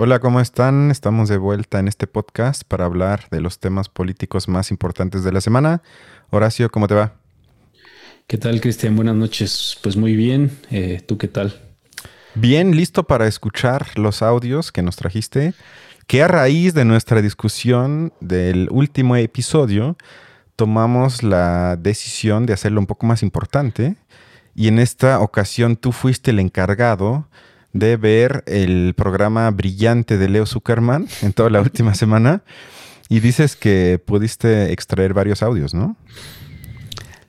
Hola, ¿cómo están? Estamos de vuelta en este podcast para hablar de los temas políticos más importantes de la semana. Horacio, ¿cómo te va? ¿Qué tal, Cristian? Buenas noches. Pues muy bien. Eh, ¿Tú qué tal? Bien, listo para escuchar los audios que nos trajiste, que a raíz de nuestra discusión del último episodio, tomamos la decisión de hacerlo un poco más importante y en esta ocasión tú fuiste el encargado de ver el programa brillante de Leo Zuckerman en toda la última semana y dices que pudiste extraer varios audios, ¿no?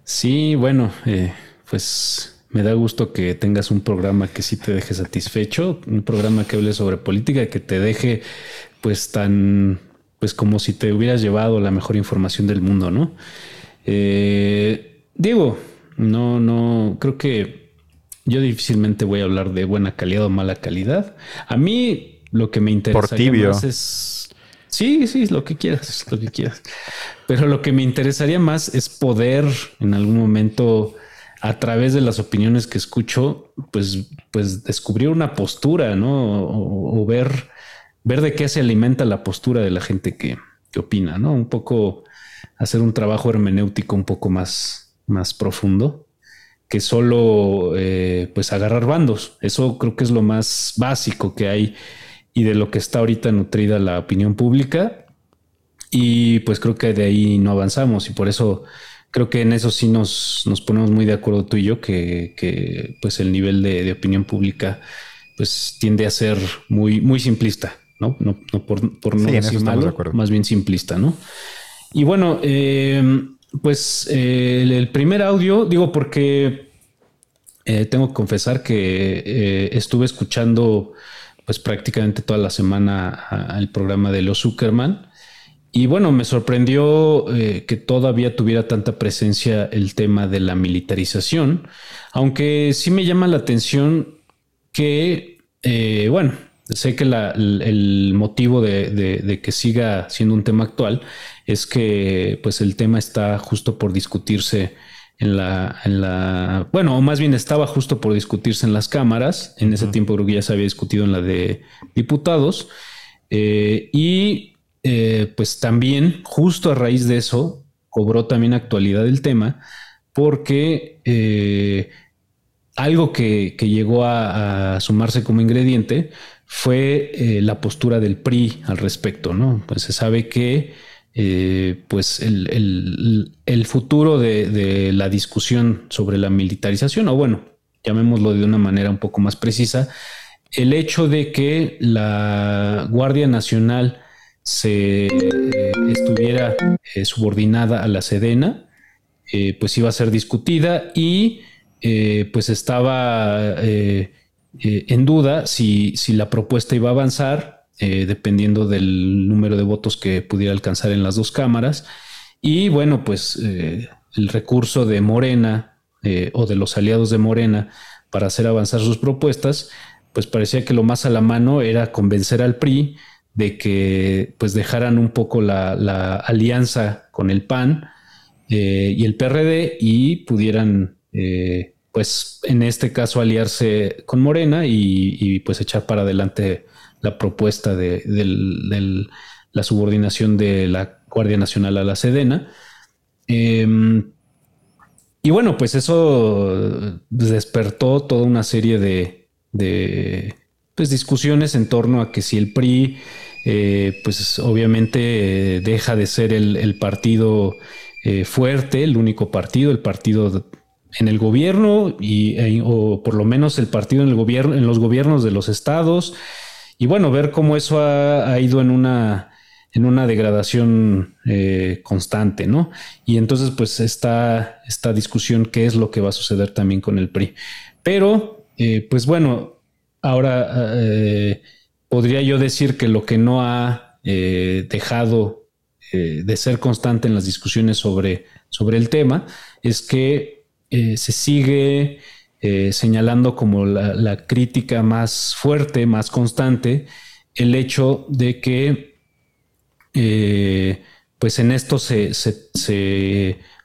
Sí, bueno, eh, pues me da gusto que tengas un programa que sí te deje satisfecho, un programa que hable sobre política, que te deje pues tan, pues como si te hubieras llevado la mejor información del mundo, ¿no? Eh, digo, no, no, creo que yo difícilmente voy a hablar de buena calidad o mala calidad. A mí lo que me interesa más es... Sí, sí, lo que quieras, lo que quieras. Pero lo que me interesaría más es poder en algún momento, a través de las opiniones que escucho, pues, pues descubrir una postura, ¿no? O, ver, ver de qué se alimenta la postura de la gente que, que opina, ¿no? Un poco hacer un trabajo hermenéutico un poco más, más profundo que solo eh, pues agarrar bandos. Eso creo que es lo más básico que hay y de lo que está ahorita nutrida la opinión pública. Y pues creo que de ahí no avanzamos y por eso creo que en eso sí nos, nos ponemos muy de acuerdo tú y yo, que, pues el nivel de, opinión pública pues tiende a ser muy, muy simplista, ¿no? No, por, por, no decir malo, más bien simplista, ¿no? Y bueno, eh, pues eh, el, primer audio, digo porque eh, tengo que confesar que eh, estuve escuchando pues prácticamente toda la semana el programa de Leo Zuckerman. Y bueno, me sorprendió que todavía tuviera tanta presencia el tema de la militarización, aunque sí me llama la atención que, bueno, sé que el, motivo de, que siga siendo un tema actual es que pues el tema está justo por discutirse en la, en la, bueno, o más bien estaba justo por discutirse en las cámaras. En ese tiempo creo que ya se había discutido en la de diputados. Eh, y eh, pues también, justo a raíz de eso, cobró también actualidad el tema, porque eh, algo que, llegó a, sumarse como ingrediente fue la postura del PRI al respecto, ¿no? Pues se sabe que eh, pues el, futuro de, la discusión sobre la militarización, o bueno, llamémoslo de una manera un poco más precisa, el hecho de que la Guardia Nacional se eh, estuviera eh, subordinada a la Sedena, pues iba a ser discutida y pues estaba en duda si, si la propuesta iba a avanzar eh, dependiendo del número de votos que pudiera alcanzar en las dos cámaras. Y bueno, pues eh, el recurso de Morena eh, o de los aliados de Morena para hacer avanzar sus propuestas, pues parecía que lo más a la mano era convencer al PRI de que pues dejaran un poco la, alianza con el PAN y el PRD y pudieran pues en este caso aliarse con Morena y, y pues echar para adelante la propuesta de, la subordinación de la Guardia Nacional a la Sedena. Em, y bueno, pues eso despertó toda una serie de, pues, discusiones en torno a que si el PRI, eh, pues obviamente deja de ser el, partido eh, fuerte, el único partido, el partido en el gobierno y, e, o por lo menos el partido en el gobierno, en los gobiernos de los estados y bueno, ver cómo eso ha, ido en una, en una degradación eh, constante, ¿no? Y entonces, pues, está esta discusión, qué es lo que va a suceder también con el PRI. Pero, eh, pues bueno, ahora eh, podría yo decir que lo que no ha dejado de ser constante en las discusiones sobre, sobre el tema es que se sigue eh, señalando como la, crítica más fuerte, más constante, el hecho de que, eh, pues en esto se,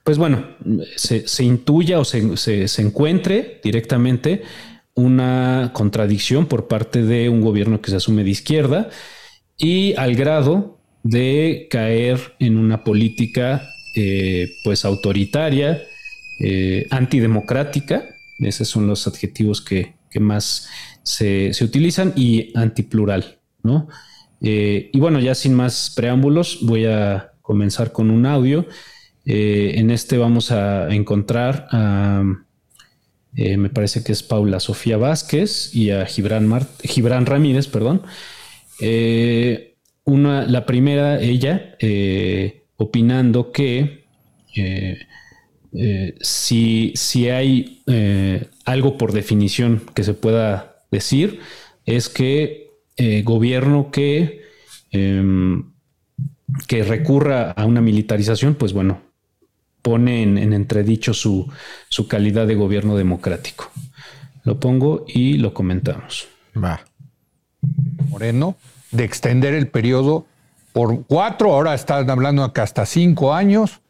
pues bueno, se, intuya o se, encuentre directamente una contradicción por parte de un gobierno que se asume de izquierda y al grado de caer en una política eh, pues autoritaria, antidemocrática, esos son los adjetivos que, más se, utilizan, y antiplural, ¿no? Eh, y bueno, ya sin más preámbulos, voy a comenzar con un audio. en este vamos a encontrar a eh, me parece que es Paula Sofía Vázquez y a Gibran, Gibran Ramírez, perdón. Eh, una, la primera, ella, eh, opinando que si, si, hay algo por definición que se pueda decir, es que gobierno que, em, que recurra a una militarización, pues bueno, pone en, entredicho su, calidad de gobierno democrático. Lo pongo y lo comentamos. Va. Moreno, de extender el periodo por cuatro, ahora están hablando acá hasta cinco años,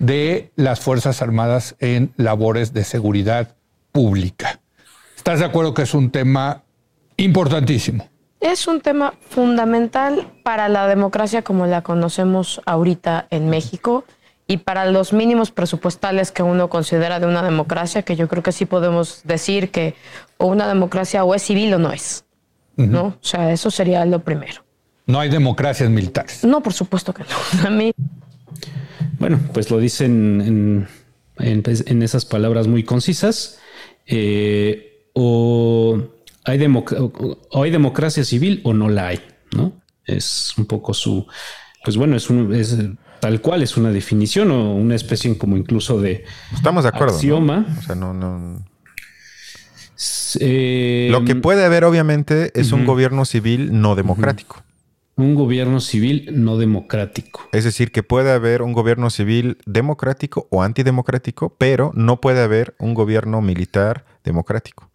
de las Fuerzas Armadas en labores de seguridad pública. ¿Estás de acuerdo que es un tema importantísimo? Es un tema fundamental para la democracia como la conocemos ahorita en México y para los mínimos presupuestales que uno considera de una democracia, que yo creo que sí podemos decir que o una democracia o es civil o no es. ¿no? O sea, eso sería lo primero. No hay democracias militares. No, por supuesto que no. A mí. Bueno, pues lo dicen en, pues, esas palabras muy concisas. Eh, o, hay o hay democracia civil o no la hay, ¿no? Es un poco su. Pues bueno, es un. Es, tal cual es una definición o una especie como incluso de estamos de acuerdo axioma. O sea, no, no. Eh, Lo que puede haber, obviamente, es un gobierno civil no democrático. Un gobierno civil no democrático. Es decir, que puede haber un gobierno civil democrático o antidemocrático, pero no puede haber un gobierno militar democrático.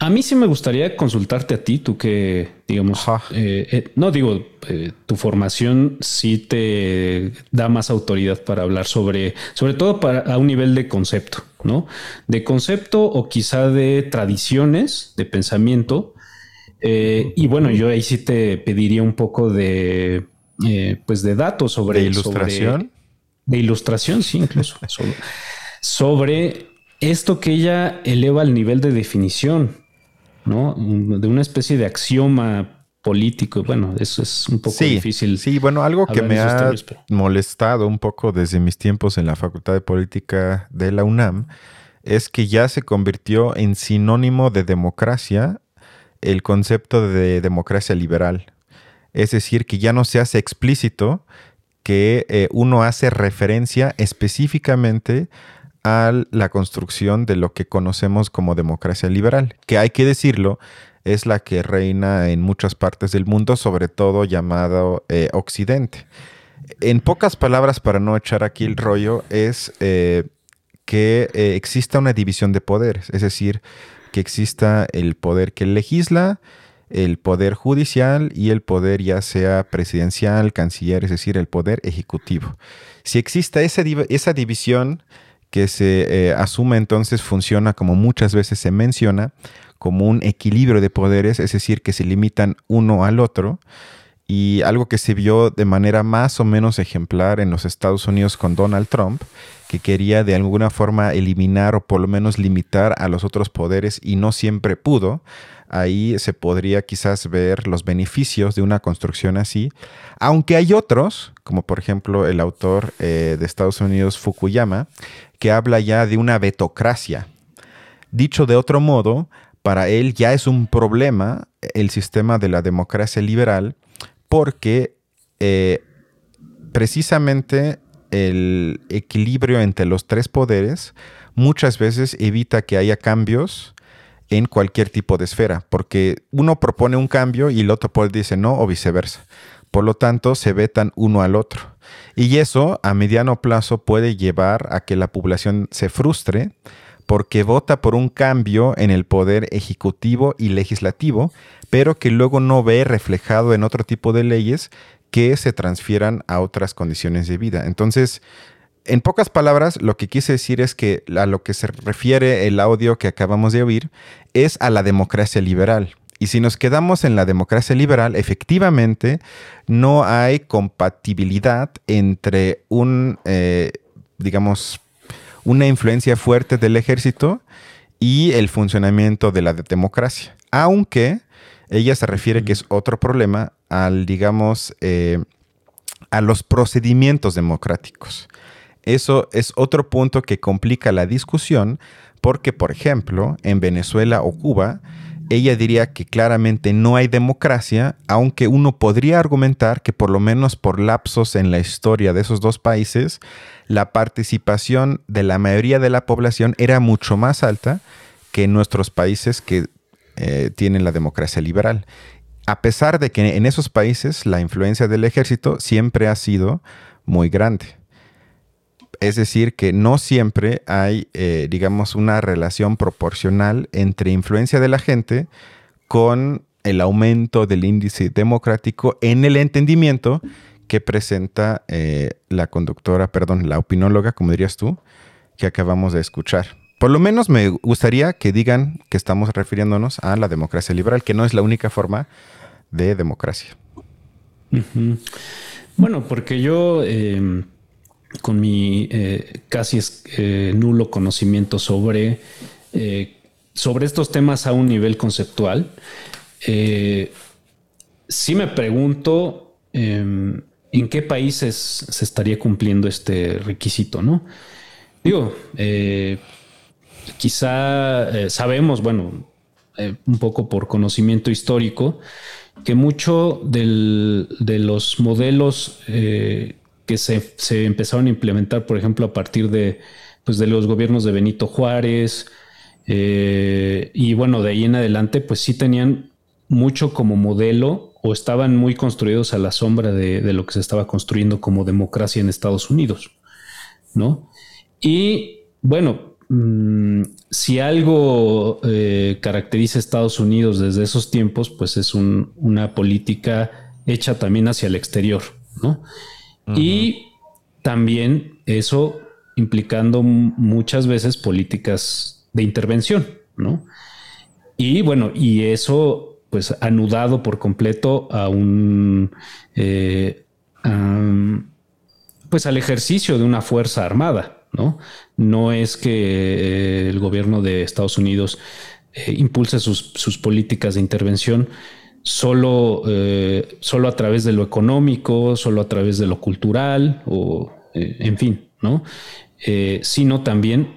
A mí sí me gustaría consultarte a ti, tú que, digamos, eh, eh, no digo, eh, tu formación sí te da más autoridad para hablar sobre, sobre todo para, a un nivel de concepto, ¿no? De concepto o quizá de tradiciones, de pensamiento. Y bueno, yo ahí sí te pediría un poco de, pues de datos sobre... ¿De ilustración? de ilustración, sí, incluso. sobre, sobre esto que ella eleva al nivel de definición ¿no? De una especie de axioma político. Bueno, eso es un poco difícil. Sí, bueno, algo que me ha molestado un poco desde mis tiempos en la Facultad de Política de la UNAM es que ya se convirtió en sinónimo de democracia el concepto de democracia liberal. Es decir, que ya no se hace explícito que eh, uno hace referencia específicamente a la construcción de lo que conocemos como democracia liberal, que hay que decirlo, es la que reina en muchas partes del mundo, sobre todo llamado eh, Occidente. En pocas palabras, para no echar aquí el rollo, es eh, que exista una división de poderes, es decir, que exista el poder que legisla, el poder judicial y el poder ya sea presidencial, canciller, es decir, el poder ejecutivo. Si existe esa, esa división, que se eh, asume entonces funciona como muchas veces se menciona, como un equilibrio de poderes, es decir, que se limitan uno al otro. Y algo que se vio de manera más o menos ejemplar en los Estados Unidos con Donald Trump, que quería de alguna forma eliminar o por lo menos limitar a los otros poderes y no siempre pudo, ahí se podría quizás ver los beneficios de una construcción así, aunque hay otros, como por ejemplo el autor eh, de Estados Unidos Fukuyama, que habla ya de una vetocracia. Dicho de otro modo, para él ya es un problema el sistema de la democracia liberal porque eh, precisamente el equilibrio entre los tres poderes muchas veces evita que haya cambios en cualquier tipo de esfera, porque uno propone un cambio y el otro poder dice no o viceversa. Por lo tanto, se vetan uno al otro. Y eso a mediano plazo puede llevar a que la población se frustre porque vota por un cambio en el poder ejecutivo y legislativo, pero que luego no ve reflejado en otro tipo de leyes que se transfieran a otras condiciones de vida. Entonces, en pocas palabras, lo que quise decir es que a lo que se refiere el audio que acabamos de oír es a la democracia liberal. Y si nos quedamos en la democracia liberal, efectivamente no hay compatibilidad entre un, eh, digamos, una influencia fuerte del ejército y el funcionamiento de la democracia. Aunque ella se refiere que es otro problema al, digamos, eh, a los procedimientos democráticos. Eso es otro punto que complica la discusión porque, por ejemplo, en Venezuela o Cuba, ella diría que claramente no hay democracia, aunque uno podría argumentar que por lo menos por lapsos en la historia de esos dos países, la participación de la mayoría de la población era mucho más alta que en nuestros países que eh, tienen la democracia liberal. A pesar de que en esos países la influencia del ejército siempre ha sido muy grande. Es decir, que no siempre hay, eh, digamos, una relación proporcional entre influencia de la gente con el aumento del índice democrático en el entendimiento que presenta eh, la conductora, perdón, la opinóloga, como dirías tú, que acabamos de escuchar. Por lo menos me gustaría que digan que estamos refiriéndonos a la democracia liberal, que no es la única forma de democracia. Bueno, porque yo... Em, con mi eh, casi eh, nulo conocimiento sobre, sobre estos temas a un nivel conceptual, sí me pregunto em, en qué países se estaría cumpliendo este requisito, ¿no? Digo, quizá sabemos, bueno, un poco por conocimiento histórico, que mucho de los modelos que se, empezaron a implementar, por ejemplo, a partir de, pues, de los gobiernos de Benito Juárez. Eh, y bueno, de ahí en adelante, pues sí tenían mucho como modelo o estaban muy construidos a la sombra de, lo que se estaba construyendo como democracia en Estados Unidos, ¿no? Y bueno, mm, si algo eh, caracteriza a Estados Unidos desde esos tiempos, pues es una política hecha también hacia el exterior, ¿no? Y también eso implicando muchas veces políticas de intervención, ¿no? Y bueno, y eso pues anudado por completo a un eh, pues al ejercicio de una fuerza armada, ¿no? No es que eh, el gobierno de Estados Unidos eh, impulse sus, sus, políticas de intervención solo, solo a través de lo económico, solo a través de lo cultural, o en fin, ¿no? Sino también,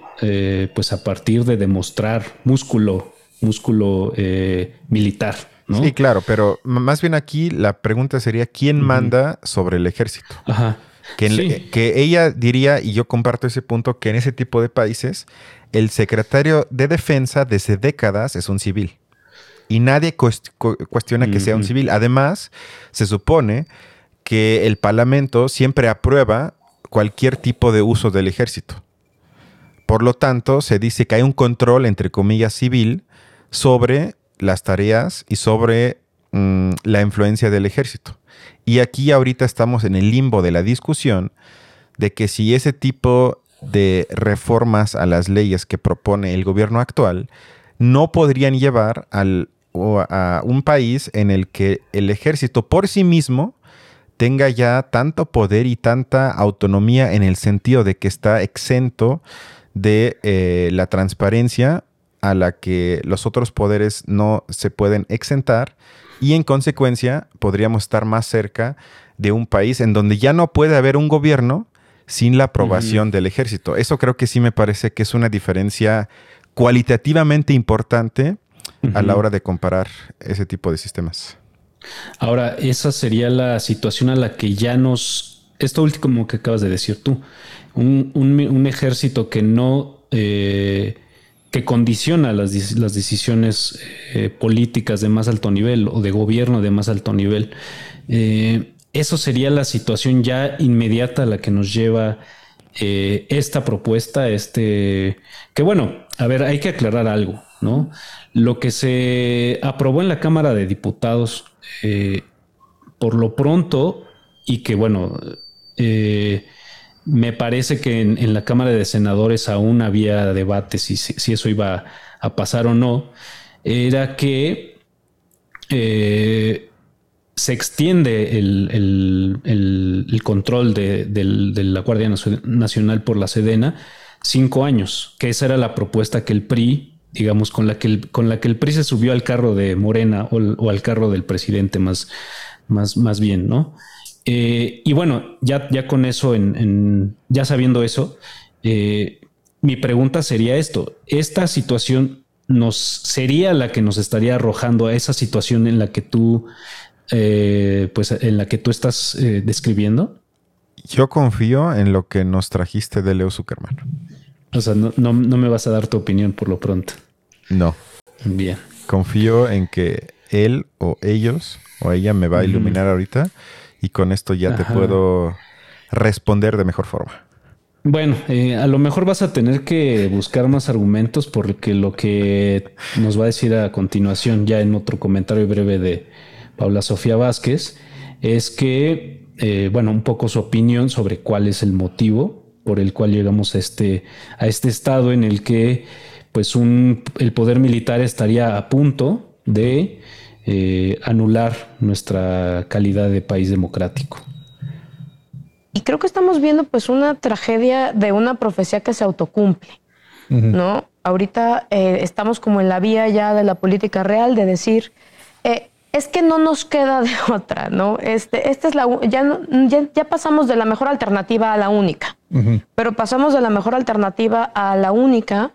pues a partir de demostrar músculo, músculo militar. ¿no? Sí, claro, pero más bien aquí la pregunta sería, ¿quién manda sobre el ejército? Ajá. Que, que, ella diría, y yo comparto ese punto, que en ese tipo de países el secretario de defensa desde décadas es un civil y nadie cuestiona que sea un civil. Además, se supone que el Parlamento siempre aprueba cualquier tipo de uso del ejército. Por lo tanto, se dice que hay un control, entre comillas, civil sobre las tareas y sobre mm, la influencia del ejército. Y aquí ahorita estamos en el limbo de la discusión de que si ese tipo de reformas a las leyes que propone el gobierno actual no podrían llevar al o a un país en el que el ejército por sí mismo tenga ya tanto poder y tanta autonomía en el sentido de que está exento de eh, la transparencia a la que los otros poderes no se pueden exentar y en consecuencia podríamos estar más cerca de un país en donde ya no puede haber un gobierno sin la aprobación del ejército. Eso creo que sí me parece que es una diferencia cualitativamente importante a la hora de comparar ese tipo de sistemas. Ahora, esa sería la situación a la que ya nos... Esto último que acabas de decir tú, un, ejército que no... Eh, que condiciona las, decisiones eh, políticas de más alto nivel o de gobierno de más alto nivel. Eh, eso sería la situación ya inmediata a la que nos lleva esta propuesta, este, que bueno, a ver, hay que aclarar algo, ¿no? Lo que se aprobó en la Cámara de Diputados, eh, por lo pronto, y que bueno, eh, me parece que en, la Cámara de Senadores aún había debate si, eso iba a pasar o no, era que eh, se extiende el, control de, la Guardia Nacional por la Sedena cinco años, que esa era la propuesta que el PRI, digamos, con la que el, con la que el PRI se subió al carro de Morena o, al carro del presidente más bien, ¿no? Eh, y bueno, ya, ya con eso, en, ya sabiendo eso, eh, mi pregunta sería esto, ¿esta situación nos sería la que nos estaría arrojando a esa situación en la que tú, eh, pues en la que tú estás describiendo? Yo confío en lo que nos trajiste de Leo Zuckerman. O sea, no, no, me vas a dar tu opinión por lo pronto. No. Bien. Confío en que él o ellos o ella me va a iluminar ahorita y con esto ya te puedo responder de mejor forma. Bueno, eh, a lo mejor vas a tener que buscar más argumentos porque lo que nos va a decir a continuación, ya en otro comentario breve de Paula Sofía Vázquez, es que, eh, bueno, un poco su opinión sobre cuál es el motivo por el cual llegamos a este, a este estado en el que pues un, el poder militar estaría a punto de eh, anular nuestra calidad de país democrático. Y creo que estamos viendo pues una tragedia de una profecía que se autocumple, ¿no? Ahorita eh, estamos como en la vía ya de la política real de decir, eh, es que no nos queda de otra, ¿no? Este, esta es la, ya, ya, pasamos de la mejor alternativa a la única, pero pasamos de la mejor alternativa a la única,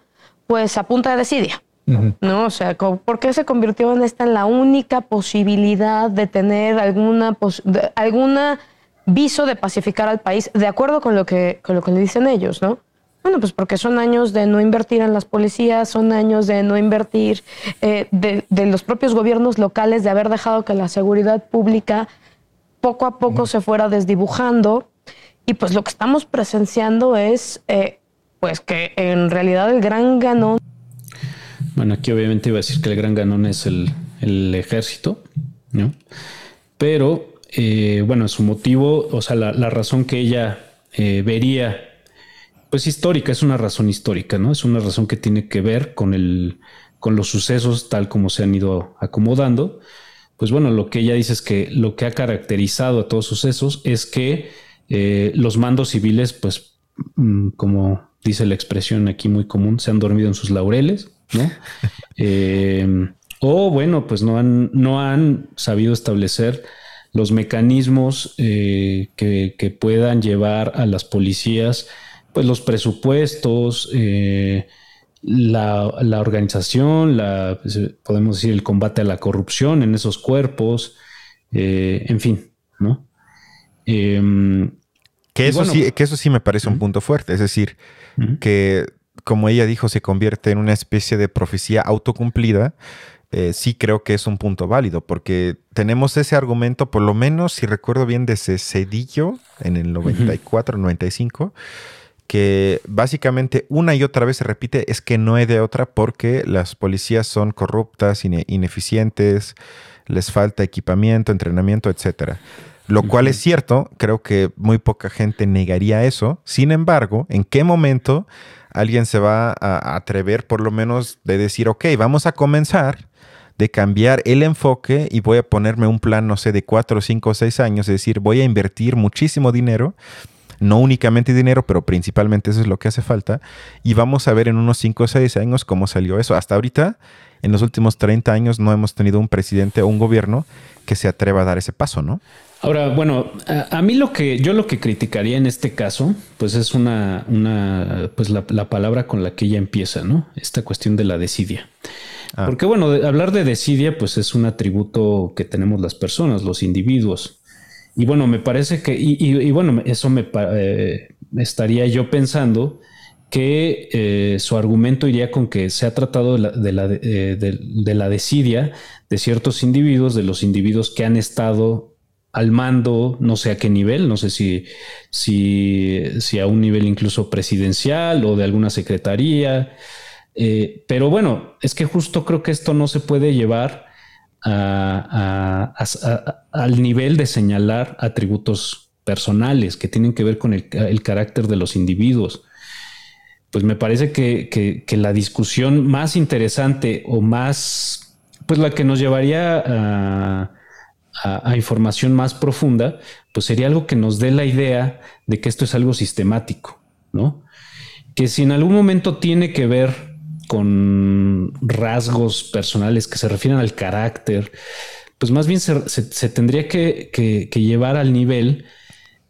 pues a punta de desidia. ¿No? O sea, ¿por qué se convirtió en esta en la única posibilidad de tener alguna, alguna viso de pacificar al país, de acuerdo con lo que, con lo que le dicen ellos, ¿no? Bueno, pues porque son años de no invertir en las policías, son años de no invertir eh, de, los propios gobiernos locales, de haber dejado que la seguridad pública poco a poco se fuera desdibujando. Y pues lo que estamos presenciando es, eh, pues que en realidad el gran ganón bueno, aquí obviamente iba a decir que el gran ganón es el, ejército, ¿no? Pero, eh, bueno, su motivo, o sea, la, razón que ella eh, vería, pues histórica, es una razón histórica, ¿no? Es una razón que tiene que ver con, el, con los sucesos tal como se han ido acomodando. Pues bueno, lo que ella dice es que lo que ha caracterizado a todos sucesos es que eh, los mandos civiles, pues, mm, como dice la expresión aquí muy común, se han dormido en sus laureles ¿no? Eh, o bueno, pues no han, no han sabido establecer los mecanismos eh, que, puedan llevar a las policías, pues los presupuestos, eh, la, organización, la, pues, podemos decir el combate a la corrupción en esos cuerpos, en fin, ¿no? que, eso sí, que eso sí me parece un punto fuerte, es decir, que como ella dijo, se convierte en una especie de profecía autocumplida, eh, sí creo que es un punto válido, porque tenemos ese argumento, por lo menos, si recuerdo bien, de Cedillo en el 94, 95, que básicamente una y otra vez se repite, es que no hay de otra porque las policías son corruptas, ineficientes, les falta equipamiento, entrenamiento, etcétera. Lo cual es cierto, creo que muy poca gente negaría eso. Sin embargo, ¿en qué momento alguien se va a atrever por lo menos de decir, ok, vamos a comenzar de cambiar el enfoque y voy a ponerme un plan, no sé, de cuatro, cinco o seis años, es decir, voy a invertir muchísimo dinero, no únicamente dinero, pero principalmente eso es lo que hace falta, y vamos a ver en unos cinco o seis años cómo salió eso. Hasta ahorita, en los últimos 30 años, no hemos tenido un presidente o un gobierno que se atreva a dar ese paso, ¿no? Ahora, bueno, a, mí lo que yo lo que criticaría en este caso, pues es una, una pues la, palabra con la que ella empieza, ¿no? Esta cuestión de la desidia. Ah. Porque bueno, hablar de desidia, pues es un atributo que tenemos las personas, los individuos. Y bueno, me parece que, y, bueno, eso me eh, estaría yo pensando que eh, su argumento iría con que se ha tratado de la, de la, eh, de desidia de ciertos individuos, de los individuos que han estado al mando, no sé a qué nivel, no sé si, si, a un nivel incluso presidencial o de alguna secretaría. Eh, pero bueno, es que justo creo que esto no se puede llevar al nivel de señalar atributos personales, que tienen que ver con el, carácter de los individuos. Pues me parece que, la discusión más interesante o más, pues la que nos llevaría a, información más profunda, pues sería algo que nos dé la idea de que esto es algo sistemático, ¿no? Que si en algún momento tiene que ver con rasgos personales que se refieren al carácter, pues más bien se, tendría que, llevar al nivel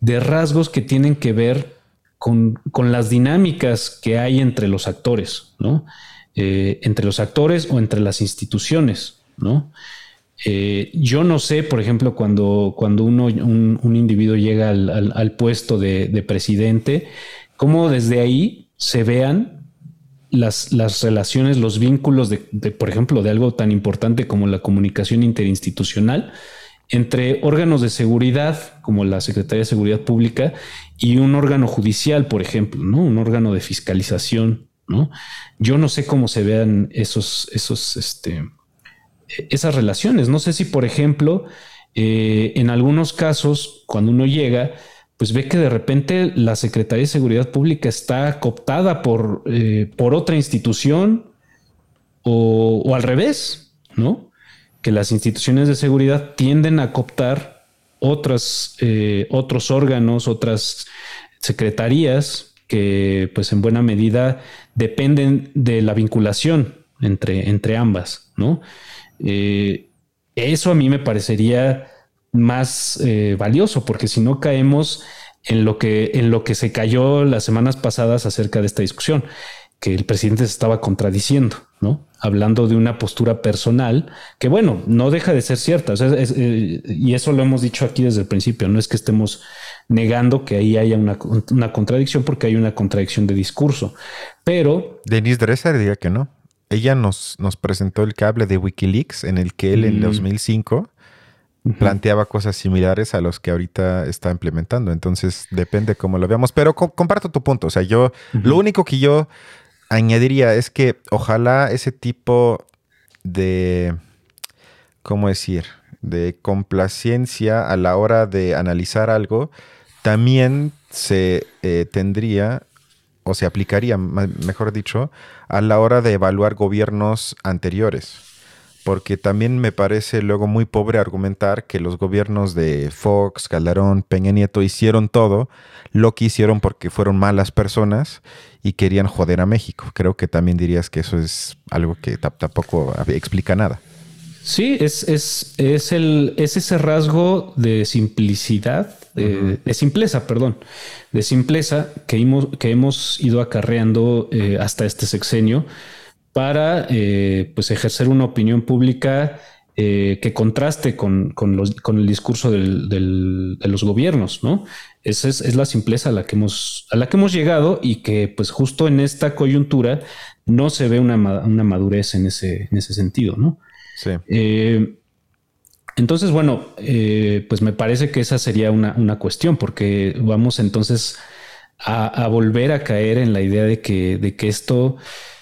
de rasgos que tienen que ver con, las dinámicas que hay entre los actores, ¿no? Eh, entre los actores o entre las instituciones, ¿no? Eh, yo no sé, por ejemplo, cuando, cuando uno, un, individuo llega al, puesto de, presidente, cómo desde ahí se vean las, las relaciones, los vínculos de, por ejemplo, de algo tan importante como la comunicación interinstitucional entre órganos de seguridad, como la Secretaría de Seguridad Pública, y un órgano judicial, por ejemplo, ¿no? Un órgano de fiscalización, ¿no? Yo no sé cómo se vean esos, esos, este, esas relaciones. No sé si, por ejemplo, eh, en algunos casos, cuando uno llega, pues ve que de repente la Secretaría de Seguridad Pública está cooptada por, eh, por otra institución o, al revés, ¿no? Que las instituciones de seguridad tienden a cooptar otras, eh, otros órganos, otras secretarías que pues en buena medida dependen de la vinculación entre, entre ambas, ¿no? Eh, eso a mí me parecería más eh, valioso, porque si no caemos en lo que en lo que se cayó las semanas pasadas acerca de esta discusión, que el presidente se estaba contradiciendo, ¿no? Hablando de una postura personal que, bueno, no deja de ser cierta. Eh, y eso lo hemos dicho aquí desde el principio. No es que estemos negando que ahí haya una, una contradicción, porque hay una contradicción de discurso. Pero. Denis Dresser diría que no ella nos, nos presentó el cable de Wikileaks en el que él en 2005 mm. planteaba cosas similares a los que ahorita está implementando. Entonces depende cómo lo veamos. Pero comparto tu punto. O sea, yo lo único que yo añadiría es que ojalá ese tipo de, ¿cómo decir? De complacencia a la hora de analizar algo también se eh, tendría o se aplicaría, mejor dicho, a la hora de evaluar gobiernos anteriores. Porque también me parece luego muy pobre argumentar que los gobiernos de Fox, Calderón, Peña Nieto hicieron todo lo que hicieron porque fueron malas personas y querían joder a México. Creo que también dirías que eso es algo que tampoco explica nada. Sí, es, es, es, el, es ese rasgo de simplicidad, de, simpleza, perdón, de simpleza que hemos, que hemos ido acarreando eh, hasta este sexenio para eh, pues ejercer una opinión pública eh, que contraste con, con, los, con el discurso del, de los gobiernos, ¿no? Esa es, es, la simpleza a la, que hemos, a la que hemos llegado y que pues justo en esta coyuntura no se ve una, una madurez en ese, en ese sentido, ¿no? Sí. Eh, entonces, bueno, eh, pues me parece que esa sería una, cuestión, porque vamos entonces a, volver a caer en la idea de que, de que esto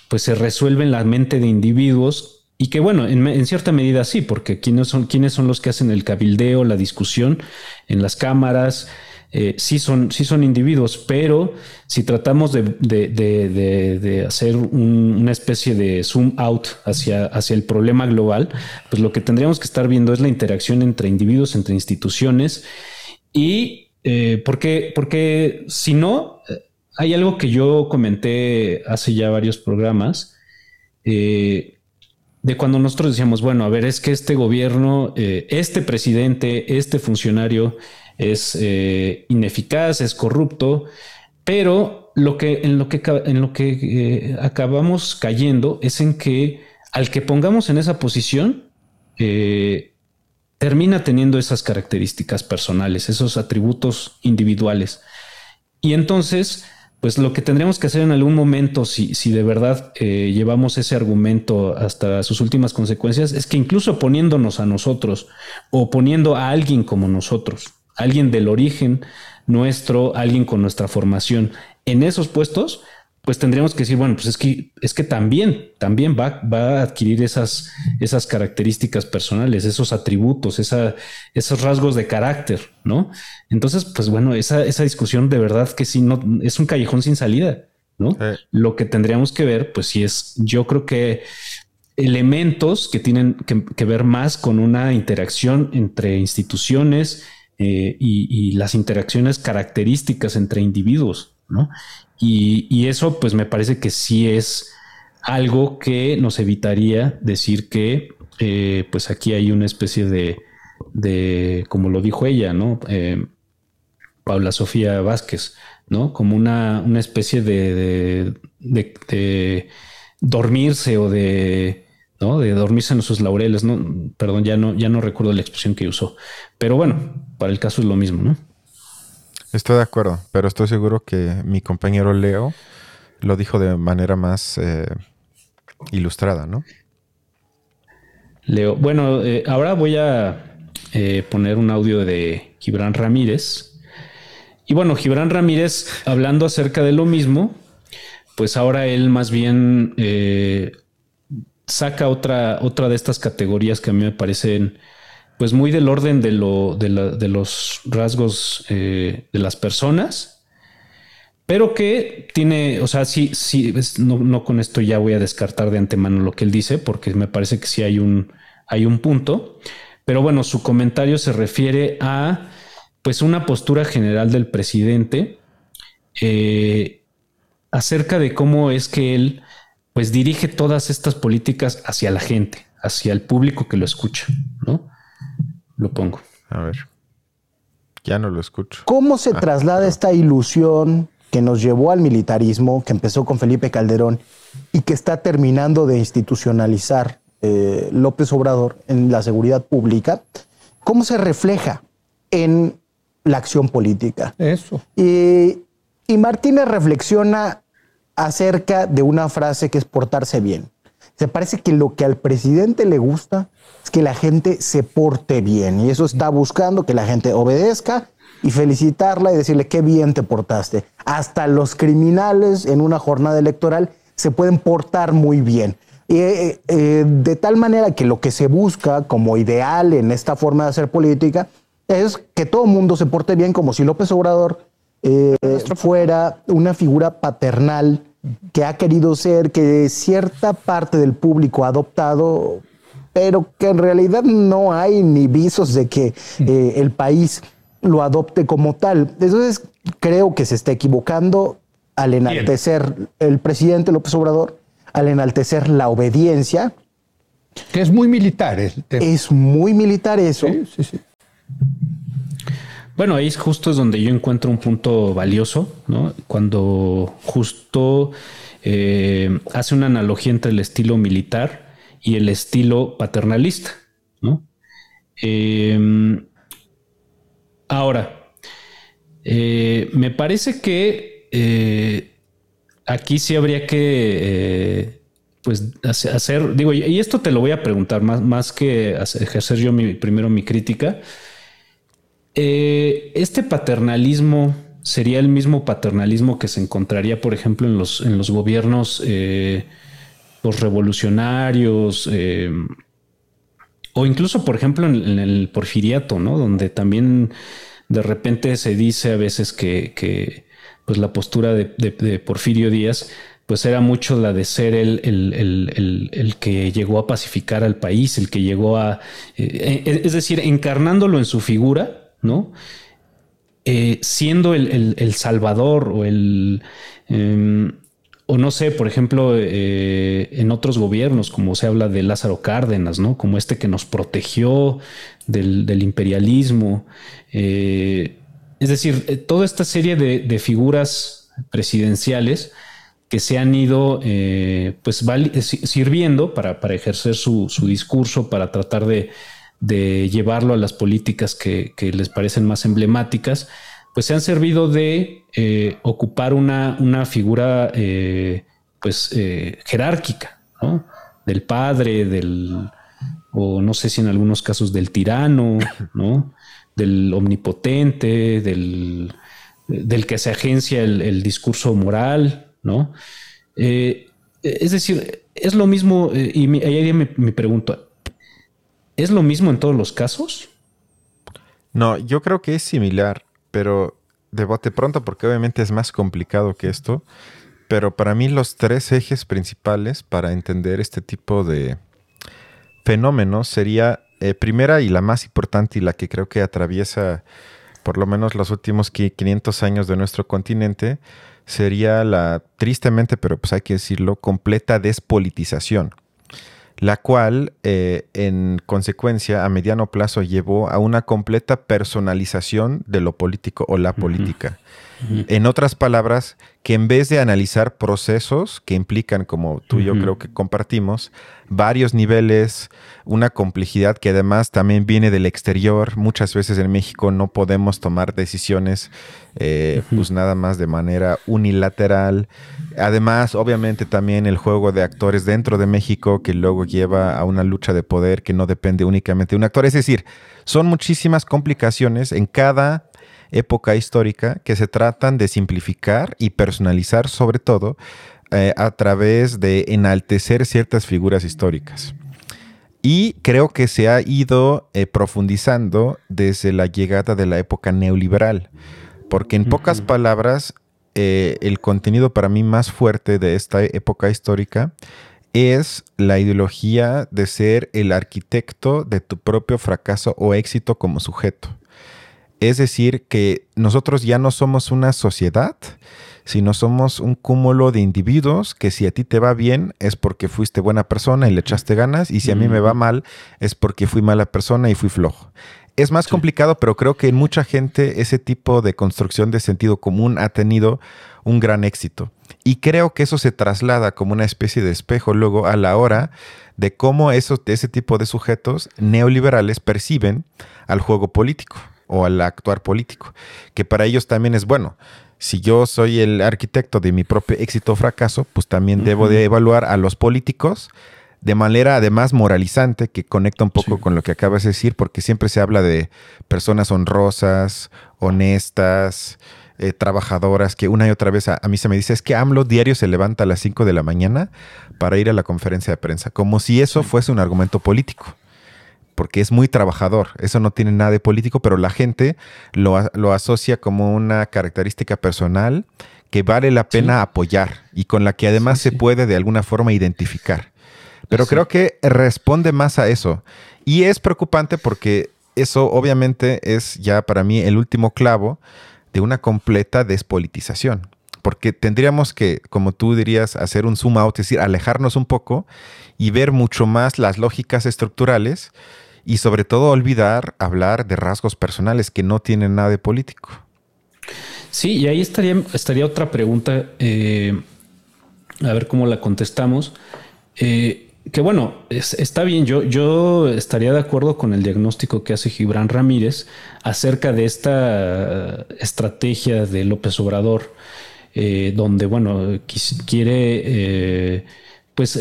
pues se resuelve en la mente de individuos y que bueno, en, cierta medida sí, porque ¿quiénes son, quiénes son los que hacen el cabildeo, la discusión en las cámaras, eh, sí, son, sí son individuos, pero si tratamos de, hacer una especie de zoom out hacia, hacia el problema global, pues lo que tendríamos que estar viendo es la interacción entre individuos, entre instituciones y eh, porque, porque si no, eh, hay algo que yo comenté hace ya varios programas. de cuando nosotros decíamos, bueno, a ver, es que este gobierno, este presidente, este funcionario es eh, ineficaz, es corrupto, pero lo que, en lo que, en lo que eh, acabamos cayendo es en que al que pongamos en esa posición, eh, termina teniendo esas características personales, esos atributos individuales. Y entonces, pues lo que tendríamos que hacer en algún momento, si, si de verdad llevamos ese argumento hasta sus últimas consecuencias, es que incluso poniéndonos a nosotros o poniendo a alguien como nosotros, alguien del origen nuestro, alguien con nuestra formación en esos puestos, pues tendríamos que decir, bueno, pues es que, es que también, también va, va a adquirir esas, esas características personales, esos atributos, esa, esos rasgos de carácter, ¿no? Entonces, pues bueno, esa, esa discusión de verdad que sí, no, es un callejón sin salida, ¿no? Lo que tendríamos que ver, pues sí es, yo creo que elementos que tienen que, ver más con una interacción entre instituciones eh, y, y las interacciones características entre individuos, ¿no? Y, eso pues me parece que sí es algo que nos evitaría decir que eh, pues aquí hay una especie de, de como lo dijo ella, ¿no? Eh, Paula Sofía Vázquez, ¿no? Como una, una especie de, de, dormirse o de, ¿no? De dormirse en sus laureles, ¿no? Perdón, ya no, ya no recuerdo la expresión que usó. Pero bueno, para el caso es lo mismo, ¿no? Estoy de acuerdo, pero estoy seguro que mi compañero Leo lo dijo de manera más eh, ilustrada, ¿no? Leo, bueno, eh, ahora voy a eh, poner un audio de Gibran Ramírez. Y bueno, Gibran Ramírez, hablando acerca de lo mismo, pues ahora él más bien saca otra, otra de estas categorías que a mí me parecen pues muy del orden de, lo, de, los rasgos eh, de las personas, pero que tiene, o sea, sí, sí, no, con esto ya voy a descartar de antemano lo que él dice, porque me parece que sí hay un, hay un punto, pero bueno, su comentario se refiere a pues una postura general del presidente eh, acerca de cómo es que él pues dirige todas estas políticas hacia la gente, hacia el público que lo escucha, ¿no? Lo pongo. A ver. Ya no lo escucho. ¿Cómo se ah, traslada esta ilusión que nos llevó al militarismo, que empezó con Felipe Calderón y que está terminando de institucionalizar eh, López Obrador en la seguridad pública? ¿Cómo se refleja en la acción política? Eso. Y, y Martínez reflexiona acerca de una frase que es portarse bien. Se parece que lo que al presidente le gusta es que la gente se porte bien y eso está buscando que la gente obedezca y felicitarla y decirle qué bien te portaste. Hasta los criminales en una jornada electoral se pueden portar muy bien. Eh, eh, de tal manera que lo que se busca como ideal en esta forma de hacer política es que todo el mundo se porte bien, como si López Obrador eh, fuera una figura paternal que ha querido ser, que cierta parte del público ha adoptado, pero que en realidad no hay ni visos de que eh, el país lo adopte como tal. Entonces creo que se está equivocando al enaltecer el presidente López Obrador, al enaltecer la obediencia. Que es muy militar. Es muy militar eso. Sí, sí, sí. Bueno, ahí justo es donde yo encuentro un punto valioso, ¿no? Cuando justo eh, hace una analogía entre el estilo militar y el estilo paternalista, ¿no? Em, ahora, eh, me parece que eh, aquí sí habría que pues hacer, digo, y esto te lo voy a preguntar más, más que ejercer yo mi, primero mi crítica. Eh, este paternalismo sería el mismo paternalismo que se encontraría, por ejemplo, en los, en los gobiernos eh, los revolucionarios, eh, o incluso, por ejemplo, en, el porfiriato, ¿no? Donde también de repente se dice a veces que, pues la postura de, Porfirio Díaz pues era mucho la de ser el, el, que llegó a pacificar al país, el que llegó a, es decir, encarnándolo en su figura, ¿no? Eh, siendo el, salvador o el... Em, o no sé, por ejemplo, eh, en otros gobiernos, como se habla de Lázaro Cárdenas, ¿no? Como este que nos protegió del, imperialismo. Eh, es decir, toda esta serie de, figuras presidenciales que se han ido pues sirviendo para, ejercer su, discurso, para tratar de, de llevarlo a las políticas que, les parecen más emblemáticas, pues se han servido de eh, ocupar una, una figura eh, pues eh, jerárquica, Del padre, del, o no sé si en algunos casos del tirano, ¿no? Del omnipotente, del, del que se agencia el, discurso moral, ¿no? Es decir, es lo mismo, y ahí me, me pregunto, ¿es lo mismo en todos los casos? No, yo creo que es similar, pero de bote pronto, porque obviamente es más complicado que esto. Pero para mí los tres ejes principales para entender este tipo de fenómenos sería, eh, primera y la más importante y la que creo que atraviesa por lo menos los últimos 500 años de nuestro continente, sería la, tristemente, pero pues hay que decirlo, completa despolitización la cual eh, en consecuencia a mediano plazo llevó a una completa personalización de lo político o la política. En otras palabras, que en vez de analizar procesos que implican, como tú y yo creo que compartimos, varios niveles, una complejidad que además también viene del exterior, muchas veces en México no podemos tomar decisiones eh, pues nada más de manera unilateral. Además, obviamente también el juego de actores dentro de México que luego lleva a una lucha de poder que no depende únicamente de un actor. Es decir, son muchísimas complicaciones en cada época histórica que se tratan de simplificar y personalizar sobre todo eh, a través de enaltecer ciertas figuras históricas. Y creo que se ha ido eh, profundizando desde la llegada de la época neoliberal, porque en pocas palabras, eh, el contenido para mí más fuerte de esta época histórica es la ideología de ser el arquitecto de tu propio fracaso o éxito como sujeto. Es decir, que nosotros ya no somos una sociedad, sino somos un cúmulo de individuos que si a ti te va bien es porque fuiste buena persona y le echaste ganas, y si a mí me va mal es porque fui mala persona y fui flojo. Es más complicado, pero creo que en mucha gente ese tipo de construcción de sentido común ha tenido un gran éxito. Y creo que eso se traslada como una especie de espejo luego a la hora de cómo ese tipo de sujetos neoliberales perciben al juego político o al actuar político, que para ellos también es bueno. Si yo soy el arquitecto de mi propio éxito o fracaso, pues también debo de evaluar a los políticos de manera además moralizante, que conecta un poco con lo que acabas de decir, porque siempre se habla de personas honrosas, honestas, eh, trabajadoras, que una y otra vez a, a, mí se me dice, es que AMLO diario se levanta a las 5 de la mañana para ir a la conferencia de prensa, como si eso fuese un argumento político porque es muy trabajador. Eso no tiene nada de político, pero la gente lo, asocia como una característica personal que vale la pena apoyar y con la que además se puede de alguna forma identificar. Pero creo que responde más a eso. Y es preocupante porque eso obviamente es ya para mí el último clavo de una completa despolitización. Porque tendríamos que, como tú dirías, hacer un zoom out, es decir, alejarnos un poco y ver mucho más las lógicas estructurales y sobre todo olvidar hablar de rasgos personales que no tienen nada de político. Sí, y ahí estaría, estaría otra pregunta, eh, a ver cómo la contestamos. Eh, que bueno, está bien, yo, yo estaría de acuerdo con el diagnóstico que hace Gibran Ramírez acerca de esta estrategia de López Obrador, eh, donde, bueno, quiere, pues,